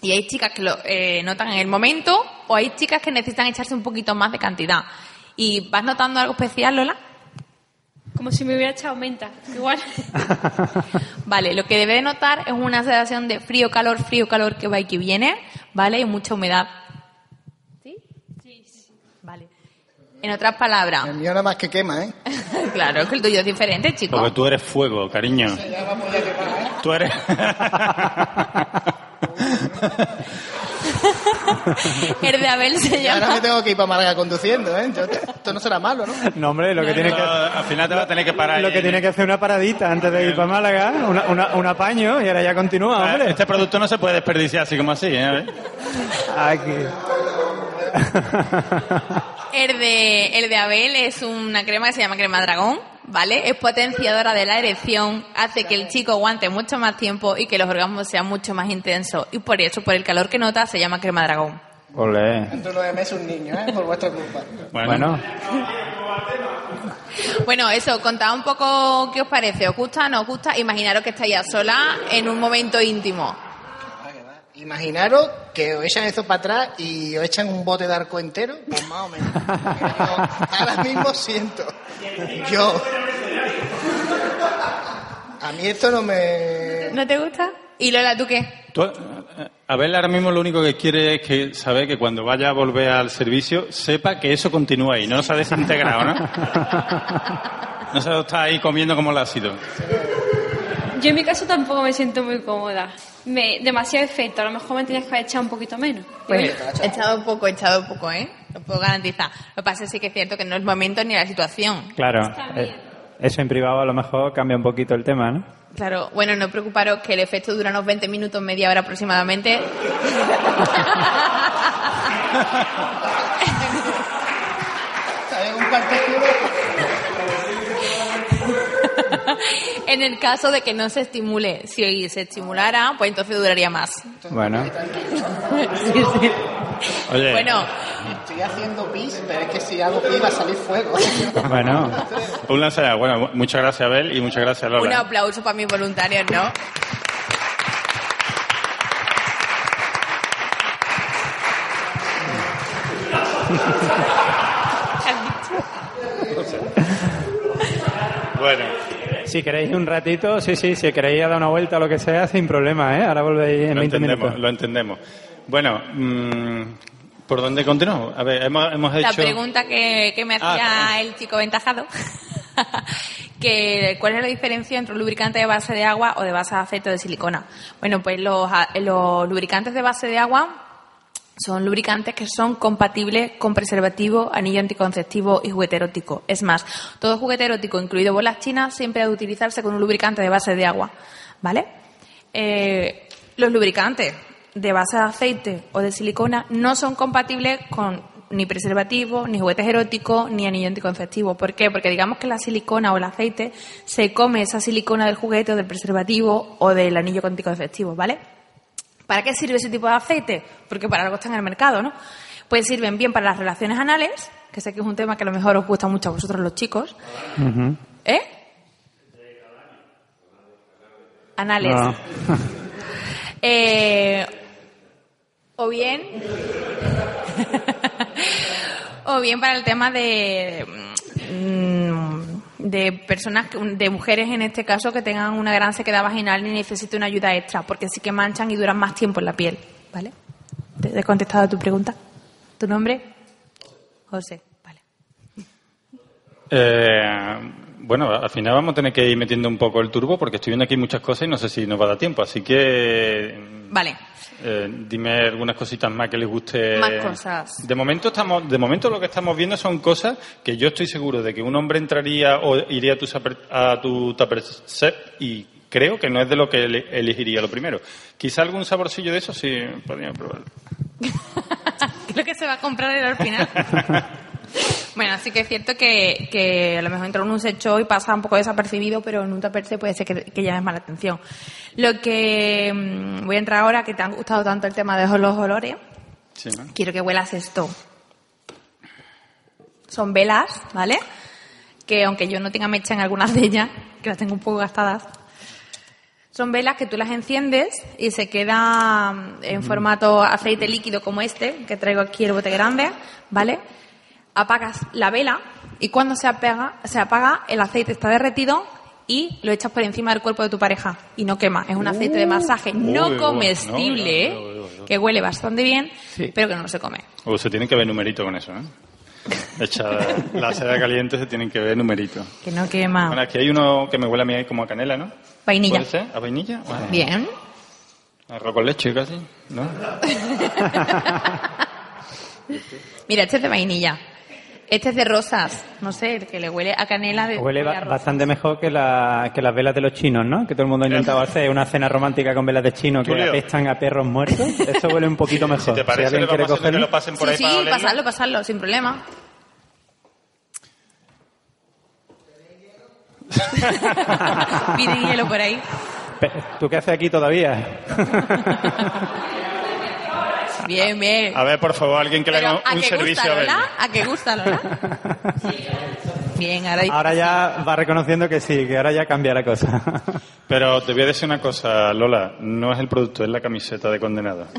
Y hay chicas que lo eh, notan en el momento o hay chicas que necesitan echarse un poquito más de cantidad. ¿Y vas notando algo especial, Lola? Como si me hubiera echado menta. Igual. (laughs) Vale, lo que debe de notar es una sensación de frío-calor, frío-calor que va y que viene, ¿vale? Y mucha humedad. ¿Sí? Sí, sí. Vale. En otras palabras, El mío nada más que quema, ¿eh? (laughs) claro, es que el tuyo es diferente, chico. Porque tú eres fuego, cariño. Tú eres... (laughs) (laughs) El de Abel se Y ahora llama... me tengo que ir para Málaga conduciendo, ¿eh? Yo- esto no será malo, ¿no? No, hombre, lo que tiene que... Al final te vas a tener que parar. Lo que tiene que hacer una paradita antes de ir para Málaga, una, una- un apaño y ahora ya continúa, hombre. Este producto no se puede desperdiciar así como así, ¿eh? Aquí. (laughs) (laughs) El de, el de Abel es una crema que se llama crema dragón, ¿vale? Es potenciadora de la erección, hace que el chico aguante mucho más tiempo y que los orgasmos sean mucho más intensos. Y por eso, por el calor que nota, se llama crema dragón. Olé. Dentro de nueve meses un niño, ¿eh? Por vuestra culpa. Bueno, (laughs) Bueno, eso, contad un poco qué os parece. ¿Os gusta? ¿No os gusta? Imaginaros que estáis a sola en un momento íntimo. Imaginaros que os echan esto para atrás y os echan un bote de arco entero, pues más o menos. Ahora mismo siento. Yo. A mí esto no me. ¿No te gusta? ¿Y Lola, tú qué? Tú, eh, Abel ahora mismo lo único que quiere es que saber que cuando vaya a volver al servicio sepa que eso continúa ahí, no se ha desintegrado, ¿no? No se lo está ahí comiendo como lo ha sido. Yo en mi caso tampoco me siento muy cómoda. Me, demasiado efecto. A lo mejor me tienes que haber echado un poquito menos. Pues echado poco, echado poco, ¿eh? Lo puedo garantizar. Lo que pasa es sí que es cierto que no es el momento ni la situación. claro. Eh, Eso en privado a lo mejor cambia un poquito el tema, ¿no? Claro, bueno, no preocuparos que el efecto dura unos 20 minutos, media hora aproximadamente. (laughs) ¿Sabes? Un partido. En el caso de que no se estimule, si se estimulara, pues entonces duraría más. Bueno, (laughs) Sí, sí. Oye, Bueno, Estoy haciendo pis, pero es que si hago pis va a salir fuego. (laughs) bueno. un lanzadera. Bueno, muchas gracias Abel y muchas gracias un Lola. aplauso para mis voluntarios, ¿no? Bueno, Si queréis un ratito, sí, sí, si queréis dar una vuelta o lo que sea, sin problema, ¿eh? Ahora volvéis en lo 20 entendemos, minutos. lo entendemos. Bueno, mm, ¿por dónde continuamos? A ver, hemos, hemos La hecho... pregunta que, que me hacía Ah, el chico ventajado, (laughs) que ¿cuál es la diferencia entre un lubricante de base de agua o de base de aceite o de silicona? Bueno, pues los, los lubricantes de base de agua son lubricantes que son compatibles con preservativo, anillo anticonceptivo y juguete erótico. Es más, todo juguete erótico, incluido bolas chinas, siempre ha de utilizarse con un lubricante de base de agua. ¿Vale? Eh, los lubricantes de base de aceite o de silicona no son compatibles con ni preservativo, ni juguetes eróticos, ni anillo anticonceptivo. ¿Por qué? Porque digamos que la silicona o el aceite se come esa silicona del juguete o del preservativo o del anillo anticonceptivo, ¿vale? ¿Para qué sirve ese tipo de aceite? Porque para algo está en el mercado, ¿no? Pues sirven bien para las relaciones anales, que sé que es un tema que a lo mejor os gusta mucho a vosotros los chicos. ¿Eh? Anales. No. (laughs) Eh, o bien. (laughs) o bien para el tema de. mm, de personas, de mujeres en este caso, que tengan una gran sequedad vaginal y necesiten una ayuda extra, porque sí que manchan y duran más tiempo en la piel. ¿Vale? ¿Te he contestado a tu pregunta? ¿Tu nombre? José. Vale. Eh, bueno, al final vamos a tener que ir metiendo un poco el turbo porque estoy viendo aquí muchas cosas y no sé si nos va a dar tiempo. Así que Vale. Eh, dime algunas cositas más que les guste. Más cosas. De momento estamos, de momento lo que estamos viendo son cosas que yo estoy seguro de que un hombre entraría o iría a tu, a tu set y creo que no es de lo que ele- elegiría lo primero. Quizá algún saborcillo de eso sí podríamos probarlo. (laughs) Creo que se va a comprar el al final. (laughs) bueno, sí que es cierto que, que a lo mejor entra en un secho y pasa un poco desapercibido, pero en un tupperse puede ser que, que llame más la atención. Lo que mm, voy a entrar ahora, que te han gustado tanto el tema de los olores, Sí, ¿no? quiero que huelas esto. Son velas, ¿vale? Que aunque yo no tenga mecha en algunas de ellas, que las tengo un poco gastadas, son velas que tú las enciendes y se queda mm, en formato aceite líquido como este, que traigo aquí el bote grande, ¿vale? Apagas la vela y cuando se apaga, se apaga el aceite está derretido y lo echas por encima del cuerpo de tu pareja y no quema. Es un aceite de masaje no comestible, que huele bastante bien, Sí. pero que no se come. O se tienen que ver numerito con eso, ¿eh? (laughs) Echa la seda caliente se tienen que ver numerito. Que no quema. Bueno, aquí hay uno que me huele a mí ahí como a canela, ¿no? Vainilla. ¿Puede ser? ¿A vainilla? Bueno, Bien. Arroz con leche casi, ¿no? (laughs) (laughs) Mira, este es de vainilla. Este es de rosas. No sé, el que le huele a canela de Huele ba- bastante mejor que, la, que las velas de los chinos, ¿no? Que todo el mundo ha intentado hacer una cena romántica con velas de chino que Julio. apestan a perros muertos. Eso huele un poquito (laughs) mejor. Si te parece, le a que cogerlo. lo pasen por Sí, ahí sí, pasarlo, pasarlo, sin problema. (laughs) Piden hielo por ahí. ¿Tú qué haces aquí todavía? (laughs) Bien, bien. A ver, por favor, alguien que le haga ¿a un servicio gusta, a. ¿A qué gusta, Lola? Bien, ahora... Ahora ya va reconociendo que sí, que ahora ya cambia la cosa. (laughs) Pero te voy a decir una cosa, Lola, no es el producto, es la camiseta de condenado. (laughs)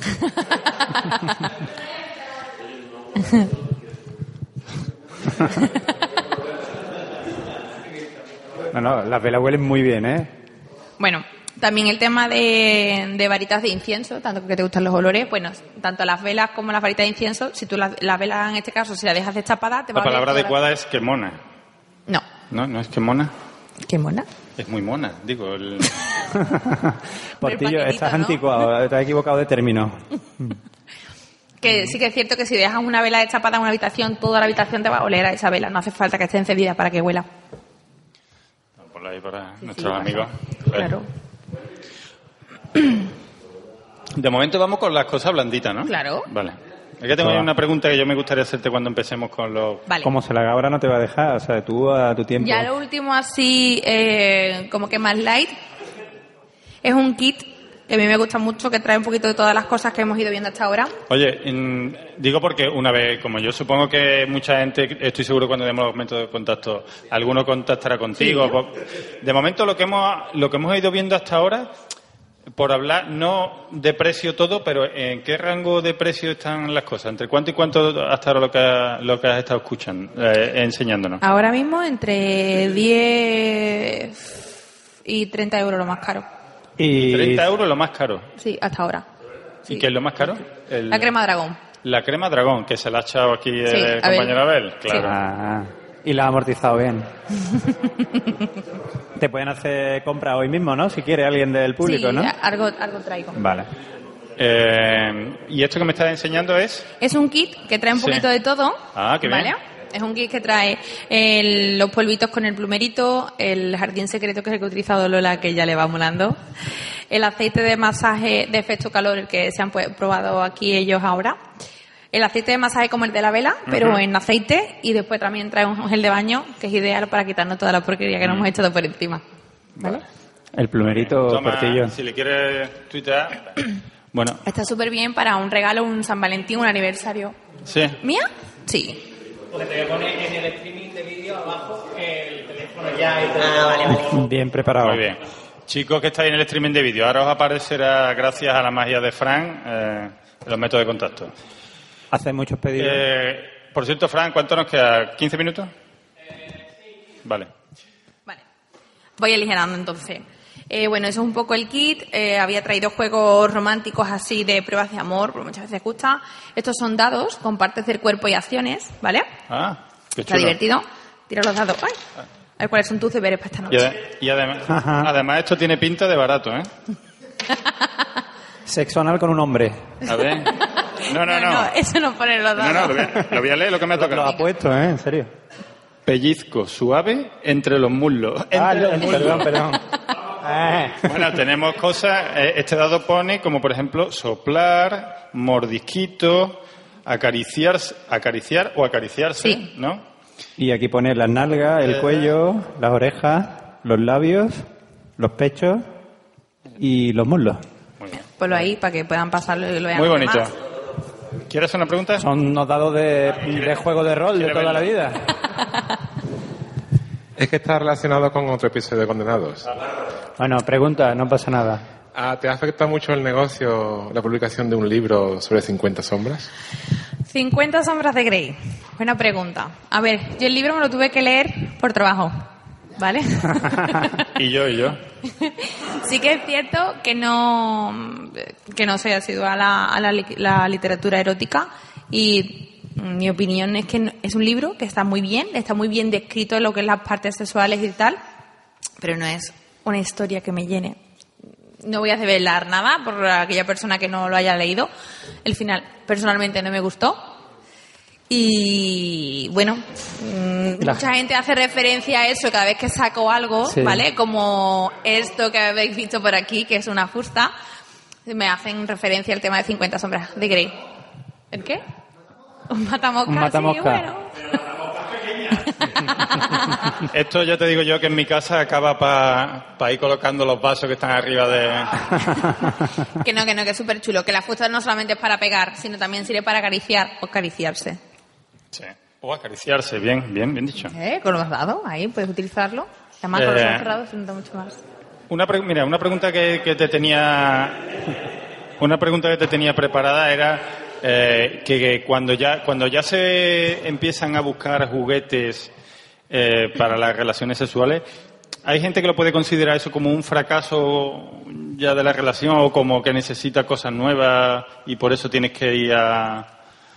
No, no, las velas huelen muy bien, ¿eh? Bueno, también el tema de, de varitas de incienso, tanto que te gustan los olores, bueno, tanto las velas como las varitas de incienso, si tú las, las velas en este caso, si las dejas destapadas, te va La a oler palabra la- adecuada es que mona. No, ¿No? ¿No es que mona? qué mona. Es muy mona, digo. el- (laughs) Portillo, estás ¿no? anticuado, te has equivocado de término. (laughs) Que sí que es cierto que si dejas una vela destapada en una habitación, toda la habitación te va a oler a esa vela. No hace falta que esté encendida para que huela. Por ahí para Sí, nuestros sí, amigos. Claro, (clears throat) De momento vamos con las cosas blanditas, ¿no? Claro. Vale. Es que tengo una pregunta que yo me gustaría hacerte cuando empecemos con los... vale. Como se la haga ahora no te va a dejar, o sea, tú a tu tiempo. Ya lo último así, eh, como que más light, es un kit que a mí me gusta mucho, que trae un poquito de todas las cosas que hemos ido viendo hasta ahora. Oye, digo porque una vez, como yo supongo que mucha gente, estoy seguro cuando demos los métodos de contacto, alguno contactará contigo. po- De momento lo que hemos lo que hemos ido viendo hasta ahora, por hablar no de precio todo, pero ¿en qué rango de precio están las cosas? ¿Entre cuánto y cuánto hasta ahora lo que, ha- lo que has estado escuchando, eh, enseñándonos? Ahora mismo entre 10 y 30 euros lo más caro. Y 30 euros lo más caro. Sí, hasta ahora. ¿Y qué es lo más caro? El- La crema dragón. La crema dragón, que se la ha echado aquí el Sí, Abel. compañero Abel. Claro. Ah, y la ha amortizado bien. Te pueden hacer compra hoy mismo, ¿no? Si quiere alguien del público, sí, ¿no? algo, algo traigo. Vale. Eh, y esto que me estás enseñando es... Es un kit que trae un Sí. poquito de todo. Ah, qué bien. ¿Vale? Es un kit que trae el- los polvitos con el plumerito, el jardín secreto que es el que ha utilizado Lola, que ya le va molando, el aceite de masaje de efecto calor, el que se han pu- probado aquí ellos ahora, el aceite de masaje como el de la vela, pero en aceite, y después también trae un gel de baño, que es ideal para quitarnos toda la porquería que nos hemos echado por encima. ¿Vale? El plumerito Toma, portillo. si le quieres tuitear... (clears throat) Bueno, Está súper bien para un regalo, un San Valentín, un aniversario. sí. ¿Mía? Sí. Bien preparado. Muy bien. Chicos que estáis en el streaming de vídeo, ahora os aparecerá, gracias a la magia de Fran, eh, los métodos de contacto. Hace muchos pedidos. Eh, por cierto, Fran, ¿cuánto nos queda? ¿15 minutos? Vale. Vale. Voy aligerando entonces. Eh, bueno, eso es un poco el kit. Eh, había traído juegos románticos así de pruebas de amor, porque muchas veces gusta. Estos son dados con partes del cuerpo y acciones, ¿vale? Ah, qué Está chulo. divertido. Tira los dados. Ay. A ver cuáles son tus deberes para esta Y, noche. ade- y además, (laughs) además esto tiene pinta de barato, ¿eh? (laughs) Sexo anal con un hombre. A ver. (laughs) No, no, no. eso no pone los No, dados. no, lo voy a, lo voy a leer lo que me ha Lo tocado. ha puesto, ¿eh? En serio. Pellizco suave entre los muslos. Ah, Entre los muslos. perdón, perdón. Eh. Bueno, tenemos cosas. eh, Este dado pone como, por ejemplo, soplar, mordisquito, acariciar, acariciar o acariciarse, Sí. ¿no? Y aquí pone las nalgas, el cuello, las orejas, los labios, los pechos y los muslos. Muy bien. Ponlo ahí para que puedan pasarlo y lo vean Muy bonito. demás. ¿Quieres hacer una pregunta? Son unos dados de, de juego de rol de toda la vida. (laughs) Es que está relacionado con otro episodio de Condenados. Bueno, pregunta, no pasa nada. Ah, ¿Te afecta mucho el negocio la publicación de un libro sobre 50 sombras? 50 sombras de Grey. Buena pregunta. A ver, yo el libro me lo tuve que leer por trabajo, ¿vale? (laughs) Y yo, y yo. sí que es cierto que no que no soy asidua a la, a la, la literatura erótica y mi opinión es que es un libro que está muy bien, está muy bien descrito en lo que es las partes sexuales y tal, pero no es una historia que me llene. No voy a develar nada por aquella persona que no lo haya leído. El final personalmente no me gustó. Y bueno, mm, La- mucha gente hace referencia a eso cada vez que saco algo, Sí. ¿vale? Como esto que habéis visto por aquí, que es una fusta, me hacen referencia al tema de 50 sombras de Grey. ¿El qué? Un matamosca. Un matamosca. sí, bueno. (laughs) Esto ya te digo yo que en mi casa acaba para ir colocando los vasos que están arriba de... (laughs) Que no, que no, que es súper chulo. Que la fusta no solamente es para pegar, sino también sirve para acariciar o acariciarse. Sí. O acariciarse, bien, bien, bien dicho. ¿Eh? Con los dados, ahí puedes utilizarlo. Además, con los Eh. ojos cerrados se nota mucho más. Una pre- mira, una pregunta que, que te tenía (laughs) una pregunta que te tenía preparada era eh, que, que cuando ya cuando ya se empiezan a buscar juguetes eh, para las relaciones sexuales hay gente que lo puede considerar eso como un fracaso ya de la relación o como que necesita cosas nuevas y por eso tienes que ir a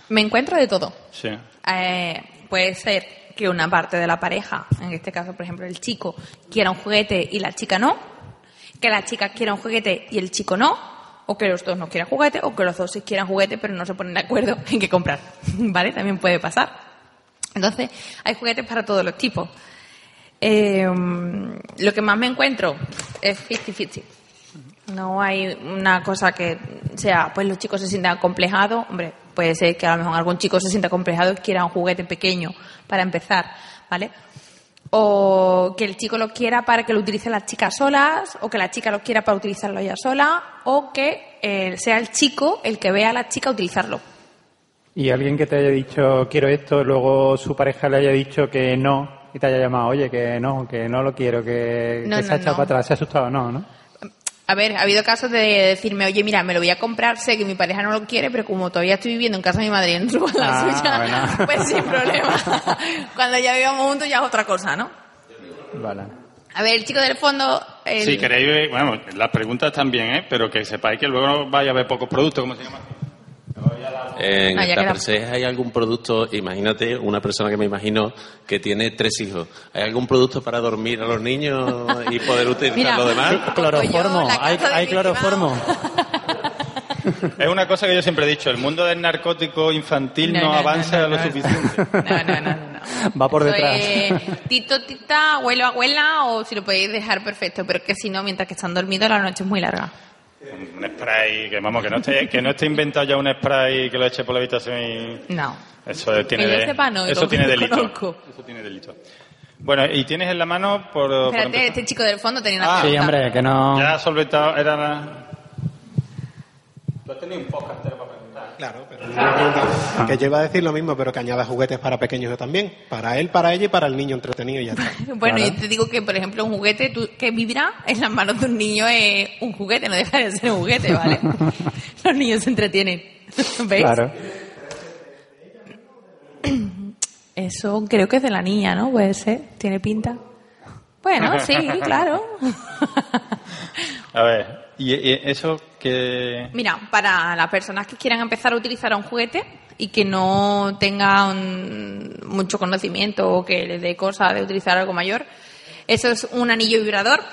Me encuentro de todo. sí. Eh, puede ser que una parte de la pareja, en este caso, por ejemplo, el chico, quiera un juguete y la chica no. Que la chica quiera un juguete y el chico no. O que los dos no quieran juguete, o que los dos sí quieran juguete, pero no se ponen de acuerdo (laughs) en qué comprar. (laughs) ¿Vale? También puede pasar. Entonces, hay juguetes para todos los tipos. Eh, lo que más me encuentro es 50-50. No hay una cosa que sea, pues los chicos se sientan acomplejados. Hombre, puede ser que a lo mejor algún chico se sienta acomplejado y quiera un juguete pequeño para empezar, ¿vale? O que el chico lo quiera para que lo utilicen las chicas solas, o que la chica lo quiera para utilizarlo ella sola, o que eh, sea el chico el que vea a la chica utilizarlo. Y alguien que te haya dicho quiero esto, luego su pareja le haya dicho que no y te haya llamado, oye, que no, que no lo quiero, que, No, que no, se ha echado no. para atrás, se ha asustado, no, ¿no? A ver, ha habido casos de decirme, oye, mira, me lo voy a comprar, sé que mi pareja no lo quiere, pero como todavía estoy viviendo en casa de mi madre y en su- (laughs) la Ah, suya, bueno. (laughs) pues sin problema. (laughs) Cuando ya vivamos juntos ya es otra cosa, ¿no? Vale. A ver, el chico del fondo... el- Si queréis, bueno, las preguntas también, ¿eh? Pero que sepáis que luego vaya a haber pocos productos, ¿cómo se llama? En Ah. Tuppersex hay algún producto, imagínate una persona que me imagino que tiene tres hijos. ¿Hay algún producto para dormir a los niños y poder utilizar Mira, lo demás? (laughs) Cloroformo, hay, hay cloroformo. Es una cosa que yo siempre he dicho, el mundo del narcótico infantil no, No, no, no, avanza no, lo no. suficiente. (laughs) No, no, no, no. no. Va por detrás. es tito, tita, abuelo, abuela, o si lo podéis dejar perfecto, pero que si no, mientras que están dormidos, la noche es muy larga. Un spray, que vamos, que no esté, que no esté inventado ya un spray que lo eche por la habitación y... No. Eso tiene, Que yo de- sepa, no, eso lo- tiene lo delito. conozco. Eso tiene delito. Bueno, y tienes en la mano por... Espérate, este chico del fondo tenía una Ah, Sí, hombre, que no... Ya has solventado, era la... Tú has tenido un podcast para preguntar. Claro, pero una pregunta que yo iba a decir lo mismo, pero que añada juguetes para pequeños también. Para él, para ella y para el niño entretenido y ya está. (laughs) Bueno, Claro. yo te digo que, por ejemplo, un juguete tú- que vibra en las manos de un niño es un juguete, no deja de ser un juguete, ¿vale? (laughs) Los niños se entretienen. (laughs) ¿Veis? Claro. Eso creo que es de la niña, ¿no? Puede ser. Tiene pinta. Bueno, sí, claro. A ver, ¿y, eso que...? Mira, para las personas que quieran empezar a utilizar un juguete y que no tengan mucho conocimiento o que les dé cosa de utilizar algo mayor, eso es un anillo vibrador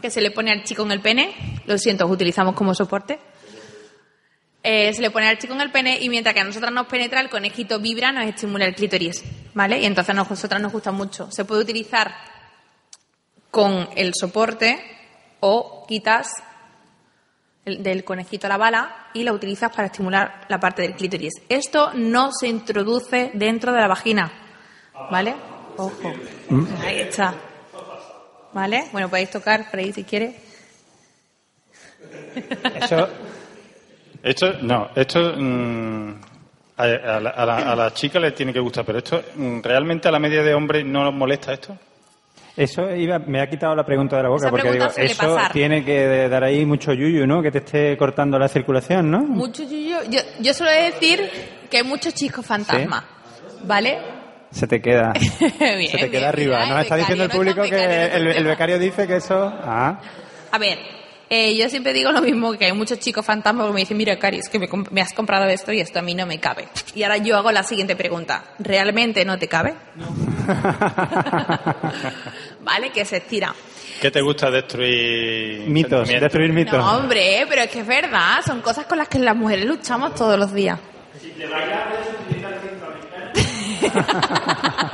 que se le pone al chico en el pene. Lo siento, os utilizamos como soporte. Eh, se le pone al chico en el pene y mientras que a nosotras nos penetra, el conejito vibra, nos estimula el clítoris, ¿vale? Y entonces a nosotras nos gusta mucho. Se puede utilizar con el soporte o quitas del conejito la bala y la utilizas para estimular la parte del clítoris. Esto no se introduce dentro de la vagina, ¿vale? Ojo, ahí está. ¿Vale? Bueno, podéis tocar por ahí si quieres. Eso, Esto, no, esto mm, a, a la, a la- a la chica le tiene que gustar, pero esto, mm, ¿realmente a la media de hombres no nos molesta esto? Eso iba, me ha quitado la pregunta de la boca, Esa porque digo, eso pasar. tiene que dar ahí mucho yuyu, ¿no? Que te esté cortando la circulación, ¿no? Mucho yuyo. Yo, yo suelo decir que hay muchos chicos fantasma, ¿vale? Se te queda. Bien, (laughs) Se te bien, queda arriba. bien. Nos Ay, está diciendo el público no que no el, el becario dice que eso... Ah, A ver, eh, yo siempre digo lo mismo, que hay muchos chicos fantasmas que me dicen, mira, Cari, es que me, me has comprado esto y esto a mí no me cabe. Y ahora yo hago la siguiente pregunta, ¿realmente no te cabe? (laughs) ¿Vale? Que se estira. ¿Qué te gusta destruir? mitos, destruir mitos. No, hombre, pero es que es verdad, son cosas con las que las mujeres luchamos todos los días. (laughs)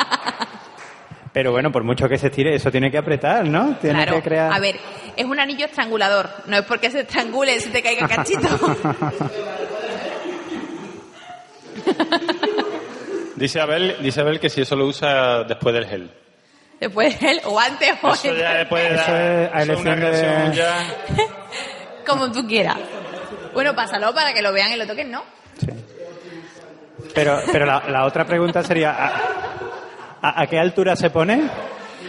Pero bueno, por mucho que se estire, eso tiene que apretar, ¿no? Tiene Claro, que crear... a ver, es un anillo estrangulador, no es porque se estrangule y se te caiga cachito. (laughs) Dice Abel, dice Abel que si eso lo usa después del gel. Después él, o antes o Eso él. ya después de Eso dar- es a eso es una elección de- agresión ya. (laughs) Como tú quieras. Bueno, pásalo para que lo vean y lo toquen, ¿no? Pero, pero la, la otra pregunta sería, ¿a, a- a qué altura se pone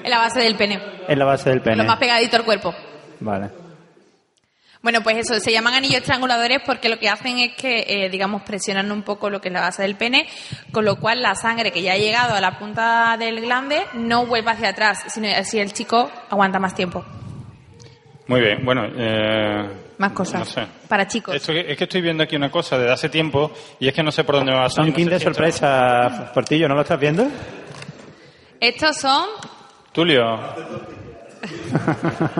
En la base del pene. en la base del pene? Lo más pegadito al cuerpo. Vale. Bueno, pues eso, se llaman anillos estranguladores porque lo que hacen es que, eh, digamos, presionan un poco lo que es la base del pene, con lo cual la sangre que ya ha llegado a la punta del glande no vuelve hacia atrás, sino así el chico aguanta más tiempo. Muy bien, bueno. Eh, Más cosas. No sé. Para chicos. Esto es que estoy viendo aquí una cosa desde hace tiempo y es que no sé por dónde va a Son salir. kit de sorpresa, Portillo, ¿no lo estás viendo? Estos son, Tulio,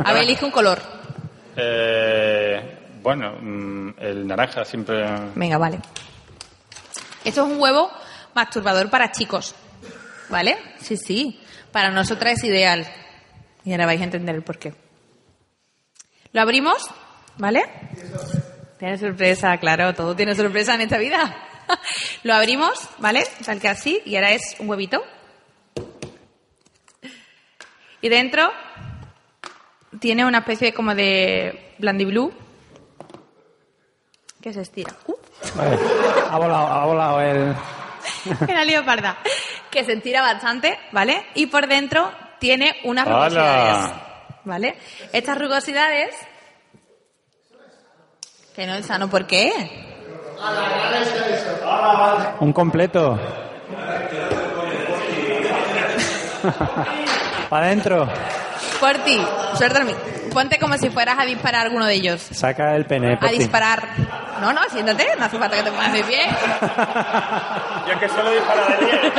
a ver, elige un color. Eh, bueno, mm, el naranja siempre... Venga, vale. Esto es un huevo masturbador para chicos. ¿Vale? Sí, sí. Para nosotras es ideal. Y ahora vais a entender el porqué. Lo abrimos, ¿vale? Tiene sorpresa, claro, todo tiene sorpresa en esta vida. (laughs) Lo abrimos, ¿vale? Tal que así, y ahora es un huevito. Y dentro tiene una especie como de blandiblue que se estira. Uh, Vale. Ha volado, ha volado el... (laughs) Era leoparda. Que se estira bastante, ¿vale? Y por dentro tiene unas ¡Hala! rugosidades. ¿Vale? Estas rugosidades. Que no es sano, ¿por qué? Un completo. (laughs) Para adentro. Por ti, suéltame. Ponte como si fueras a disparar a alguno de ellos. Saca el pene. A Porti. disparar. No, no, siéntate, no hace falta que te pongas de pie. (laughs) Yo que solo dispara de 10. (laughs)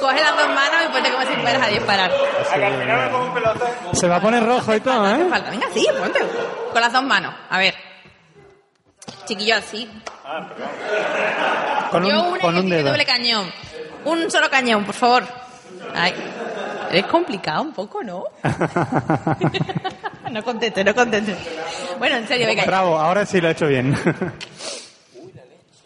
Coge las dos manos y ponte como si fueras a disparar. Se va a poner rojo y todo, No hace ¿eh? falta. Venga, sí, ponte. Con las dos manos. A ver. Chiquillo, así. Con Yo un, una con que un tiene dedo. doble cañón. Un solo cañón, por favor. Ay. Es complicado un poco, ¿no? (laughs) no conteste, no conteste. Bueno, en serio, venga. Bravo, ahora sí lo ha hecho bien.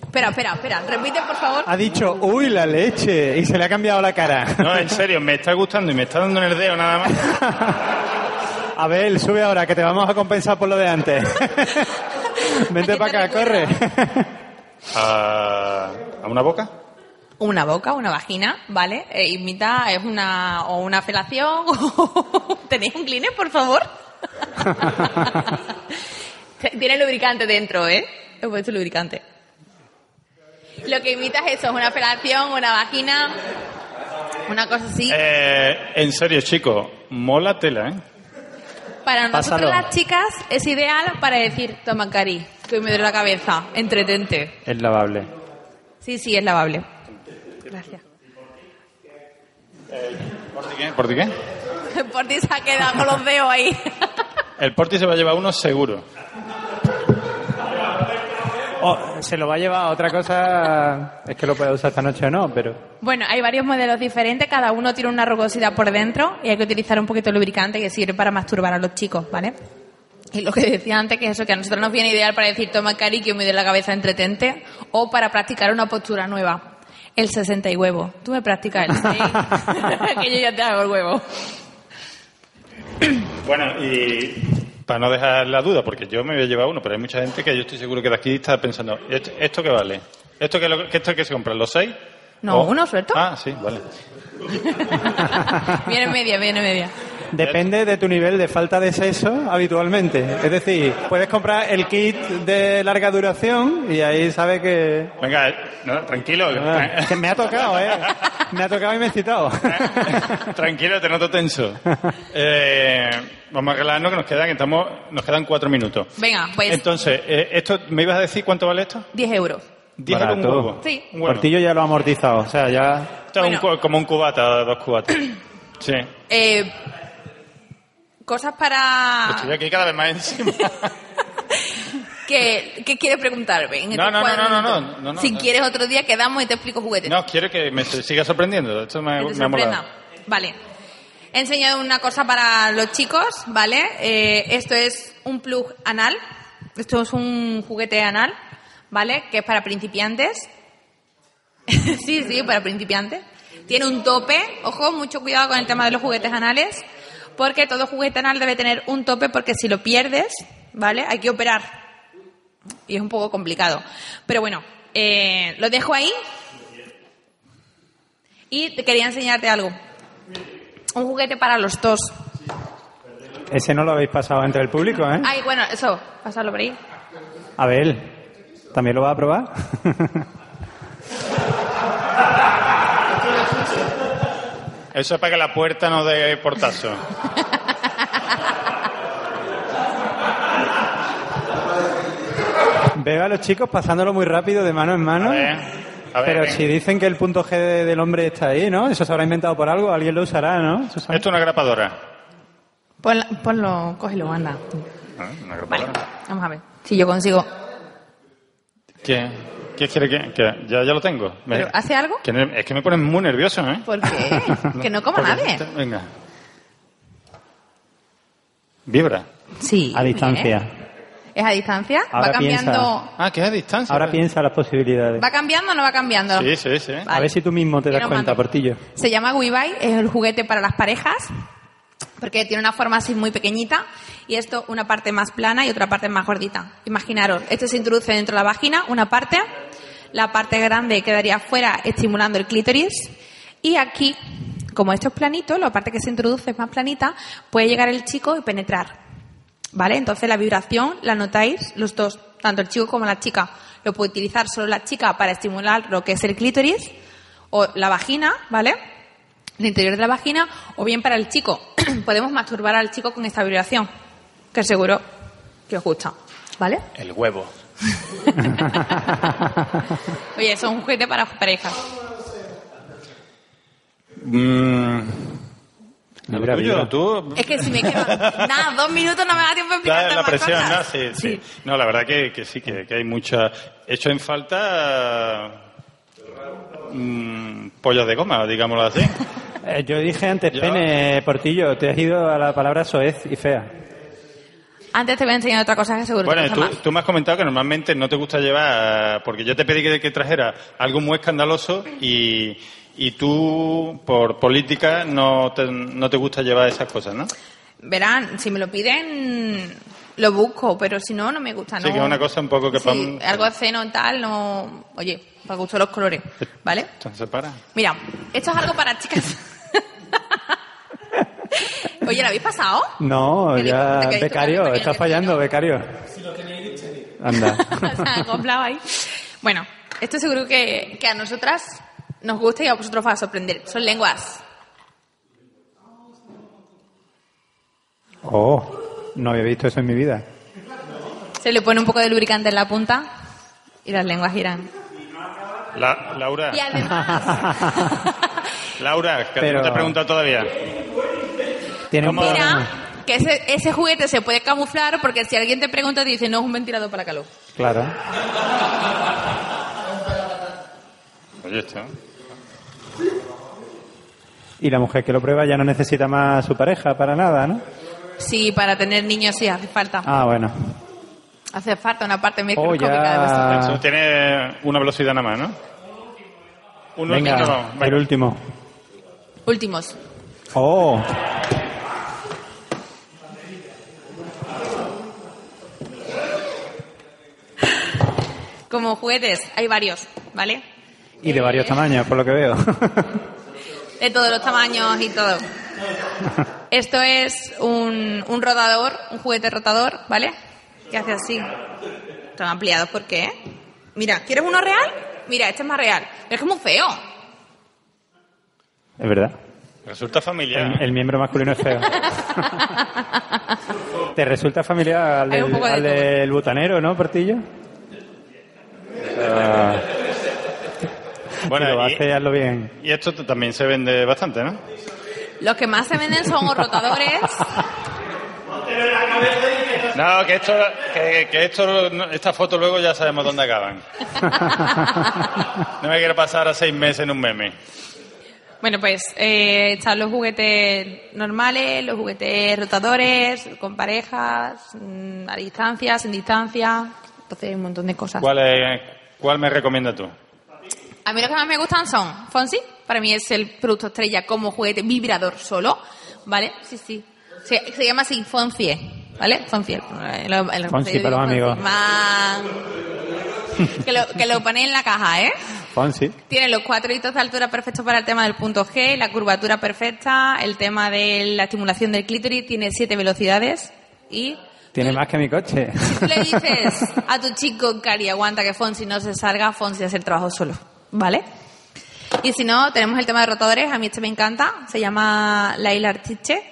Espera, espera, espera. Repite, por favor. ha dicho, uy, la leche. Y se le ha cambiado la cara. No, en serio, me está gustando y me está dando en el dedo nada más. (laughs) Abel, sube ahora, que te vamos a compensar por lo de antes. (laughs) Vente para acá, corre. ¿A, a una boca? Una boca, una vagina, ¿vale? Eh, imita, es una, o una felación. (laughs) ¿Tenéis un cleaner, por favor? (laughs) Tiene lubricante dentro, ¿eh? He puesto lubricante. Lo que imita es eso, es una felación, una vagina, una cosa así. Eh, en serio, chicos, mola tela, ¿eh? Para nosotros pásalo. las chicas es ideal para decir, toma cari, que me duele la cabeza, entretente. Es lavable. Sí, sí, es lavable. Gracias. ¿Por ti qué? ¿Por ti qué? Por ti se ha quedado con los dedos ahí. El Porti se va a llevar uno seguro. Oh, se lo va a llevar otra cosa. Es que lo puede usar esta noche o no, pero. Bueno, hay varios modelos diferentes, cada uno tiene una rugosidad por dentro y hay que utilizar un poquito de lubricante que sirve para masturbar a los chicos, ¿vale? Y lo que decía antes, que es eso, que a nosotros nos viene ideal para decir toma cari, que me dé la cabeza entretente, o para practicar una postura nueva. El 60 y huevo. Tú me practicas el 6, (laughs) (laughs) que yo ya te hago el huevo. Bueno, y para no dejar la duda, porque yo me voy a llevar uno, pero hay mucha gente que yo estoy seguro que de aquí está pensando, ¿esto, esto qué vale? ¿Esto qué, es lo que- esto qué se compra? ¿Los seis? No, O- uno suelto. Ah, sí, vale. (laughs) Viene media, viene media. Depende de tu nivel de falta de sexo habitualmente. Es decir, puedes comprar el kit de larga duración y ahí sabes que. Venga, eh, no, tranquilo. Ah, que me ha tocado, ¿eh? (laughs) Me ha tocado y me he excitado. Tranquilo, te noto tenso. Eh, vamos a relajarnos que nos quedan, estamos, nos quedan cuatro minutos. Venga, pues Entonces, eh, esto, ¿me ibas a decir cuánto vale esto? 10 euros. ¿Diez euros un huevo? Sí. Un huevo. Portillo ya lo ha amortizado, o sea, ya. Esto es un Bueno. cu- como un cubata, dos cubatas. (clears throat) Sí. Eh, cosas para... Estoy aquí cada vez más encima. (laughs) ¿Qué, qué quieres preguntarme? en No, estos no, no, no, no, minutos? no, no, si no. quieres otro día quedamos y te explico juguetes. No, quiero que me siga sorprendiendo. Esto me, me ha molado. Vale. He enseñado una cosa para los chicos, ¿vale? Eh, esto es un plug anal. Esto es un juguete anal, ¿vale? Que es para principiantes. (laughs) sí, sí, para principiantes. Tiene un tope, ojo, mucho cuidado con el tema de los juguetes anales, porque todo juguete anal debe tener un tope porque si lo pierdes, ¿vale? Hay que operar. Y es un poco complicado. Pero bueno, eh, lo dejo ahí. Y te quería enseñarte algo. Un juguete para los dos. Ese no lo habéis pasado entre el público, ¿eh? Ay, bueno, eso, pasarlo por ahí. Abel, ¿también lo va a probar? Eso es para que la puerta no dé portazo. Veo a los chicos pasándolo muy rápido de mano en mano. A ver, a ver, Pero venga. si dicen que el punto G de- del hombre está ahí, ¿no? Eso se habrá inventado por algo, alguien lo usará, ¿no? Esto es una grapadora. Ponla- ponlo, cógelo, anda. Ah, Una grapadora. Vamos a ver. Si yo consigo. ¿Qué? ¿Qué quiere que, que- ya, ya lo tengo? Me- ¿Pero ¿Hace algo? que es que me pones muy nervioso, ¿eh? ¿Por qué? (laughs) que no coma nadie. Venga. Vibra. Sí. A distancia. bien. ¿Es a distancia? Ahora va cambiando. piensa. Ah, que es a distancia. Ahora piensa las posibilidades. ¿Va cambiando o no va cambiando? Sí, sí, sí. A ver si tú mismo te das cuenta. Portillo. Se llama WeBuy, es el juguete para las parejas, porque tiene una forma así muy pequeñita y esto una parte más plana y otra parte más gordita. Imaginaros, esto se introduce dentro de la vagina, una parte, la parte grande quedaría fuera estimulando el clítoris y aquí, como esto es planito, la parte que se introduce es más planita, puede llegar el chico y penetrar. ¿Vale? Entonces la vibración la notáis los dos, tanto el chico como la chica. Lo puede utilizar solo la chica para estimular lo que es el clítoris o la vagina, ¿vale? El interior de la vagina, o bien para el chico. (clears throat) Podemos masturbar al chico con esta vibración, que seguro que os gusta, ¿vale? El huevo. (laughs) Oye, eso es un juguete para parejas. Mm, lo tuyo, vibra. tú. Es que si me quedo nada, dos minutos no me da tiempo de La, explicarte la más presión. ¿no? Sí, sí. No, la verdad que, que sí, que, que hay mucha. He hecho en falta. mm, pollos de goma, digámoslo así. Eh, yo dije antes, Yo- pene, Portillo, te has ido a la palabra soez y fea. Antes te voy a enseñar otra cosa que seguro Bueno, te tú, más. tú me has comentado que normalmente no te gusta llevar, porque yo te pedí que, que trajera algo muy escandaloso y, y tú, por política, no te, no te gusta llevar esas cosas, ¿no? Verán, si me lo piden, lo busco, pero si no, no me gusta. Sí, no. que es una cosa un poco que Sí, algo ceno tal, no. Oye, para gusto los colores, ¿vale? Entonces, para. Mira, esto es algo para chicas. (laughs) Oye, ¿lo habéis pasado? No, ¿Qué ya, becario, estás fallando, becario. Anda. (laughs) Se han acoplado ahí. Bueno, esto seguro que, que a nosotras nos gusta y a vosotros os va a sorprender. Son lenguas. Oh, no había visto eso en mi vida. Se le pone un poco de lubricante en la punta y las lenguas giran. La- Laura, Y además, (laughs) Laura, que Pero- no te he preguntado todavía. Tiene un mira que ese, ese juguete se puede camuflar porque si alguien te pregunta te dice no es un ventilador para calor. Claro. Oye, esto. Y la mujer que lo prueba ya no necesita más a su pareja para nada, ¿no? Sí, para tener niños sí hace falta. Ah, bueno. Hace falta una parte Oh, microscópica de ya. vuestro Eso tiene una velocidad nada más, ¿no? Un Venga, último, el último. Últimos. Oh, Como juguetes, hay varios, ¿vale? y de varios tamaños, por lo que veo. (laughs) De todos los tamaños y todo. Esto es un, un rotador, un juguete rotador, ¿vale? Que hace así. Están ampliados, ¿por qué? Mira, ¿quieres uno real? Mira, este es más real. Pero es que es muy feo. es verdad. Resulta familiar. El, el miembro masculino es feo. (laughs) ¿Te resulta familiar al del, de al del butanero, no, Portillo? Ah, Bueno, y- hace, hazlo bien. Y esto también se vende bastante, ¿no? Los que más se venden son o rotadores. No, que esto, que, que esto, esta foto luego ya sabemos dónde acaban. No me quiero pasar a seis meses en un meme. Bueno, pues eh, están los juguetes normales, los juguetes rotadores, con parejas, mm, a distancia, sin distancia. Entonces hay un montón de cosas. ¿Cuál, es, ¿Cuál me recomiendas tú? A mí lo que más me gustan son Fonsi, para mí es el producto estrella como juguete vibrador solo, ¿vale? Sí, sí. Se, se llama así, Foncie, ¿vale? Foncie. El, el- Fonsi para los amigos. Man. Que lo, que lo ponéis en la caja, ¿eh? Fonsi. Tiene los cuatro hitos de altura perfectos para el tema del punto G, la curvatura perfecta, el tema de la estimulación del clítoris, tiene siete velocidades y Tiene más que mi coche. si tú le (laughs) dices a tu chico, Cari, aguanta que Fonsi no se salga, Fonsi hace el trabajo solo, ¿vale? Y si no, tenemos el tema de rotadores, a mí este me encanta, se llama Laila Artiche.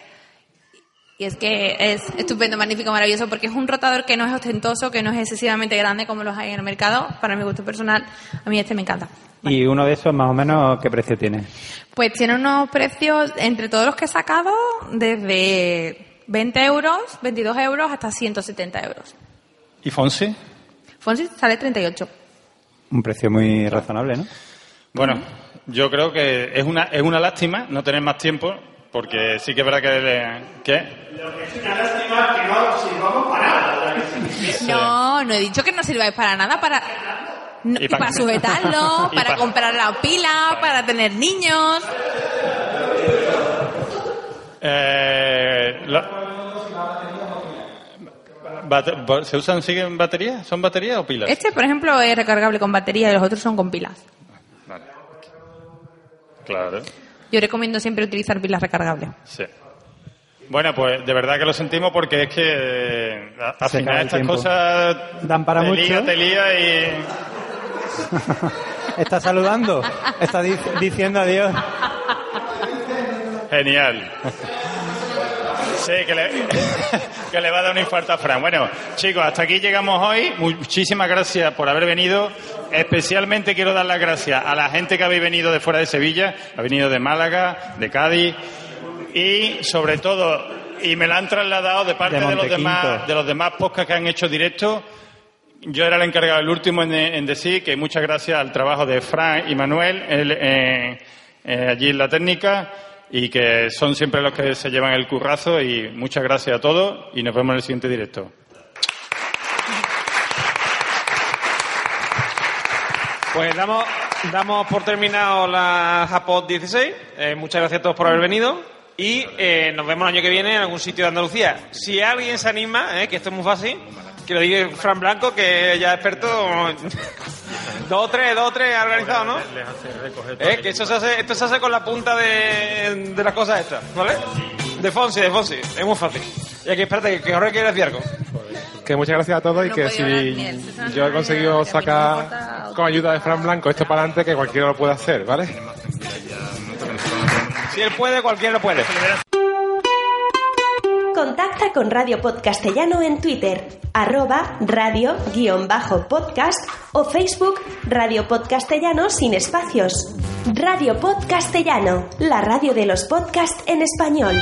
Y es que es estupendo, magnífico, maravilloso, porque es un rotador que no es ostentoso, que no es excesivamente grande como los hay en el mercado. Para mi gusto personal, a mí este me encanta. Y uno de esos, más o menos, ¿qué precio tiene? Pues tiene unos precios, entre todos los que he sacado, desde 20 euros, 22 euros, hasta 170 euros. ¿Y Fonsi? Fonsi sale 38. Un precio muy razonable, ¿no? Bueno, yo creo que es una, es una lástima no tener más tiempo, porque sí que es verdad que... le- ¿Qué? Es una lástima que no sirvamos para nada. No, no he dicho que no sirváis para nada, para, no, Y pa- para sujetarlo, (laughs) Y para pa- comprar la pila, para tener niños. Eh, la- ¿Se usan, siguen baterías? ¿Son baterías o pilas? Este, por ejemplo, es recargable con batería y los otros son con pilas. Claro, Yo recomiendo siempre utilizar pilas recargables. sí. Bueno, pues de verdad que lo sentimos porque es que eh, al final estas tiempo. cosas Dan para te mucho. lía, te lía y... (laughs) Está saludando. Está di- diciendo adiós. Genial. Sí, que le, (laughs) que le va a dar un infarto a Fran. Bueno, chicos, hasta aquí llegamos hoy. Muchísimas gracias por haber venido. Especialmente quiero dar las gracias a la gente que habéis venido de fuera de Sevilla, ha venido de Málaga, de Cádiz y sobre todo, y me la han trasladado de parte De de, los demás, de los demás podcasts que han hecho directo. Yo era el encargado, el último en, en decir que muchas gracias al trabajo de Fran y Manuel el, eh, eh, allí en la técnica y que son siempre los que se llevan el currazo y muchas gracias a todos y nos vemos en el siguiente directo. Pues damos, damos por terminado la Japot 16. Eh, muchas gracias a todos por haber venido. Y eh, nos vemos el año que viene en algún sitio de Andalucía. Si alguien se anima, eh, que esto es muy fácil, que lo diga Fran Blanco, que ya es experto. dos o tres, dos o tres ha organizado, ¿no? Eh, que eso se hace, esto se hace con la punta de, de las cosas estas, ¿vale? De Fonsi, de Fonsi. Es muy fácil. Y aquí, espérate, que, que ahora quiere decir algo. Que muchas gracias a todos y que si yo he conseguido sacar con ayuda de Fran Blanco esto para adelante, que cualquiera lo puede hacer, ¿vale? Si él puede, cualquiera lo puede. Contacta con Radio Podcastellano en Twitter, arroba radio-podcast o Facebook Radio Podcastellano sin espacios. Radio Podcastellano, la radio de los podcasts en español.